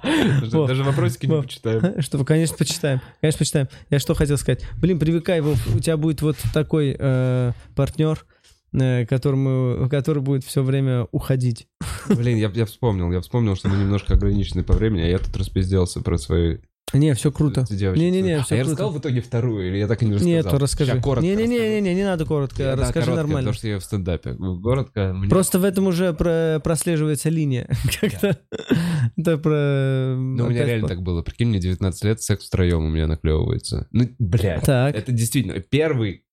Даже, даже вопросики не почитаем. Что, конечно, почитаем. Конечно, почитаем. Я что хотел сказать. Блин, привыкай, Вов, у тебя будет вот такой э, партнер, э, которому, который будет все время уходить. Блин, я, я вспомнил. Я вспомнил, что мы немножко ограничены по времени, а я тут распизделся про свои Не, все круто. Не-не-не, а всё я круто. рассказал в итоге вторую, или я так и не рассказал? Нет, расскажи. Не-не-не, не, не надо коротко, Да, расскажи коротко, нормально. Потому что я в стендапе. Коротко. мне- Просто в этом уже про- прослеживается линия. Как-то это про... Ну, у меня реально так было. Прикинь, мне 19 лет, секс втроем у меня наклевывается. Ну, блядь. Так. Это действительно первый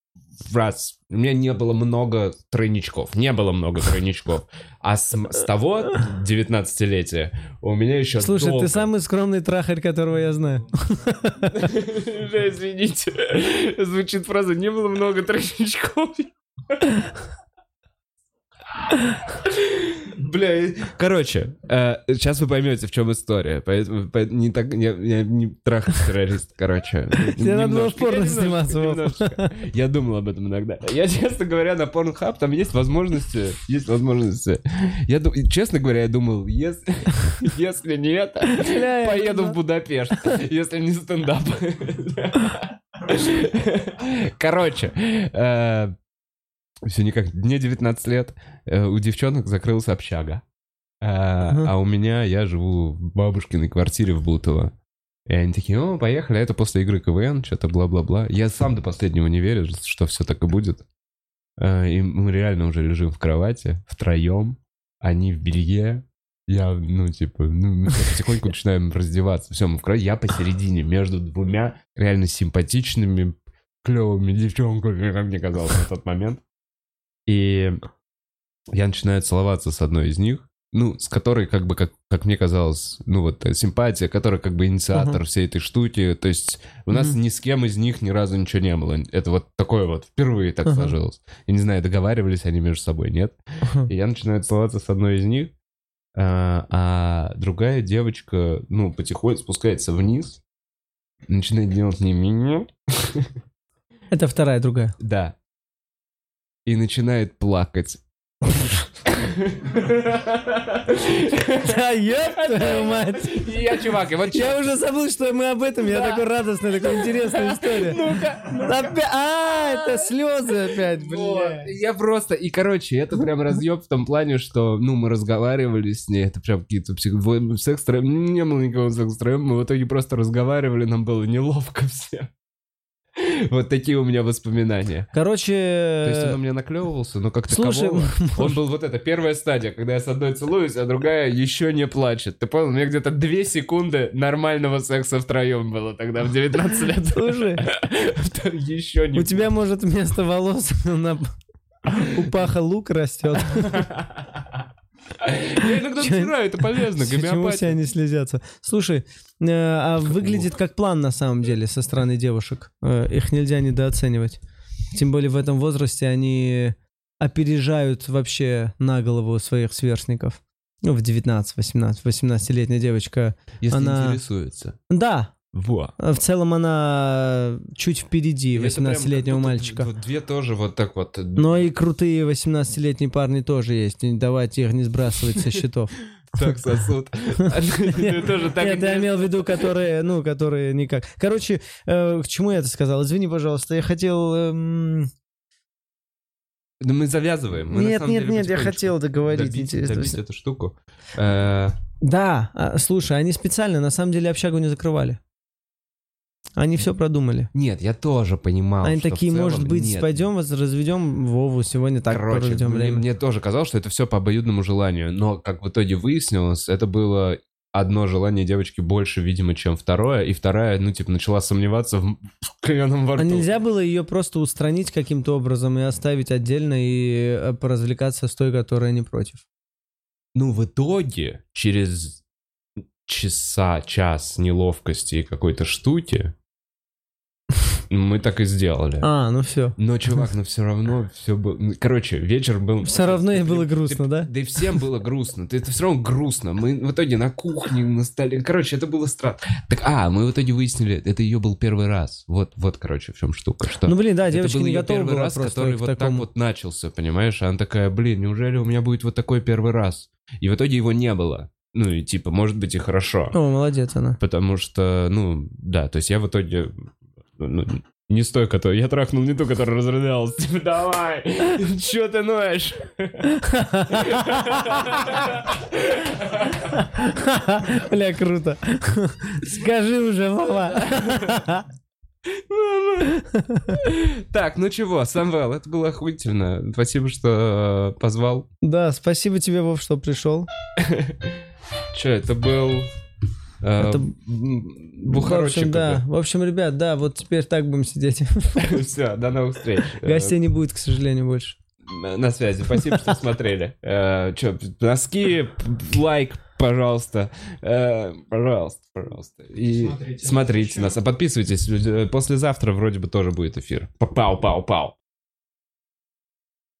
раз. У меня не было много тройничков. Не было много тройничков. А с, с того 19-летия у меня еще Слушай, долго. ты самый скромный трахарь, которого я знаю. Извините. Звучит фраза «не было много тройничков». Бля, короче, э, сейчас вы поймете, в чем история. Поэтому по- не так, я, я не трахать террорист, короче. Тебе надо было в порно сниматься, немножко. Я думал об этом иногда. Я, честно говоря, на Pornhub там есть возможности, есть возможности. Я, честно говоря, я думал, если, если не это, Бля, я поеду в Будапешт, если не стендап. Короче, все никак, мне 19 лет, э, у девчонок закрылась общага. Э, Ага. А у меня, я живу в бабушкиной квартире в Бутово. И они такие, о, поехали, а это после игры КВН, что-то бла-бла-бла. Я сам до последнего не верю, что все так и будет. Э, И мы реально уже лежим в кровати, втроем, они в белье, я, ну, типа, ну, мы потихоньку начинаем раздеваться. Все, мы в кровати, я посередине, между двумя реально симпатичными, клевыми девчонками, как мне казалось на тот момент. И я начинаю целоваться с одной из них, ну, с которой, как бы, как, как мне казалось, ну, вот, э, симпатия, которая, как бы, инициатор Ага. всей этой штуки. То есть у нас Мгм. ни с кем из них ни разу ничего не было. Это вот такое вот, впервые так Ага. сложилось. Я не знаю, договаривались они между собой, нет? И я начинаю целоваться с одной из них, а, а другая девочка, ну, потихоньку спускается вниз, начинает делать не меня, Это вторая, другая. да, и начинает плакать. Да ёб твою мать! Я, чувак, и вот Я уже забыл, что мы об этом. Я такой радостный, такая интересная история. А, это слезы опять, бля. Я просто, и короче, это прям разъеб в том плане, что, ну, мы разговаривали с ней, это прям какие-то секс не было никакого секс мы в итоге просто разговаривали, нам было неловко всем. Вот такие у меня воспоминания. Короче... То есть он на меня наклевывался, но как Слушай, такового... Он был вот это, первая стадия, когда я с одной целуюсь, а другая еще не плачет. Ты понял? У меня где-то две секунды нормального секса втроем было тогда, в 19 лет. Слушай, Еще не у тебя, может, вместо волос на... у паха лук растет. Я иногда натираю, это полезно, Почему все гомеопатия. они слезятся? Слушай, э, а выглядит как план на самом деле со стороны девушек. Э, Их нельзя недооценивать. Тем более в этом возрасте они опережают вообще на голову своих сверстников. Ну, в 19, 18, 18-летняя девочка. Если Она- интересуется. Да, Во. в целом она чуть впереди Это прям 18-летнего как будто мальчика. вот Две тоже вот так вот. Но и крутые 18-летние парни тоже есть. Давайте их не сбрасывать со счетов. Так так Нет, я имел в виду, которые, ну, которые никак. Короче, э, к чему я это сказал? Извини, пожалуйста, я хотел... эм, Да мы завязываем. Мы Нет, нет, деле нет, я хотел договорить. добить- интересно. добить эту штуку. Э, Да, а, слушай, они специально, на самом деле, общагу не закрывали. Они все продумали. Нет, я тоже понимал, Они такие, целом может быть, нет. пойдем, воз- разведем Вову сегодня так Короче, проведем мне, время. мне тоже казалось, что это все по обоюдному желанию, но как в итоге выяснилось, это было одно желание девочки больше, видимо, чем второе, и вторая, ну, типа, начала сомневаться в, кленом во А рту. нельзя было ее просто устранить каким-то образом и оставить отдельно и э, поразвлекаться с той, которая не против? Ну, в итоге, через часа, час неловкости и какой-то штуки, мы так и сделали. А, ну все. Но, чувак, ну все равно все было... ну, Короче, вечер был... Все равно ей было грустно, да? Да и всем было грустно. Это все равно грустно. Мы в итоге на кухне, на столе. Короче, это было странно. Так, а, мы в итоге выяснили, это ее был первый раз. Вот, вот, короче, в чем штука. Что Ну, блин, да, девочка не готова первый раз, который вот так вот начался, понимаешь? Она такая, блин, неужели у меня будет вот такой первый раз? И в итоге его не было. Ну и типа, может быть и хорошо. О, молодец она. Потому что, ну, да, то есть я в итоге не с той, которой... Я трахнул не ту, которая разрыдалась. Типа, давай, чё ты ноешь? Бля, круто. Скажи уже, мама. Так, ну чего, Самвел, это было охуительно. Спасибо, что э, позвал. Да, спасибо тебе, Вов, что пришел. Че, это был Это- м, В общем, да. В общем, ребят, да, вот теперь так будем сидеть. Все, до новых встреч. Э, Гостей не будет, к сожалению, больше. На связи. Спасибо, что смотрели. Че, носки, лайк, пожалуйста. Э, Пожалуйста, пожалуйста. И Смотрите нас. А подписывайтесь. Э, Послезавтра вроде бы тоже будет эфир. Пау-пау-пау.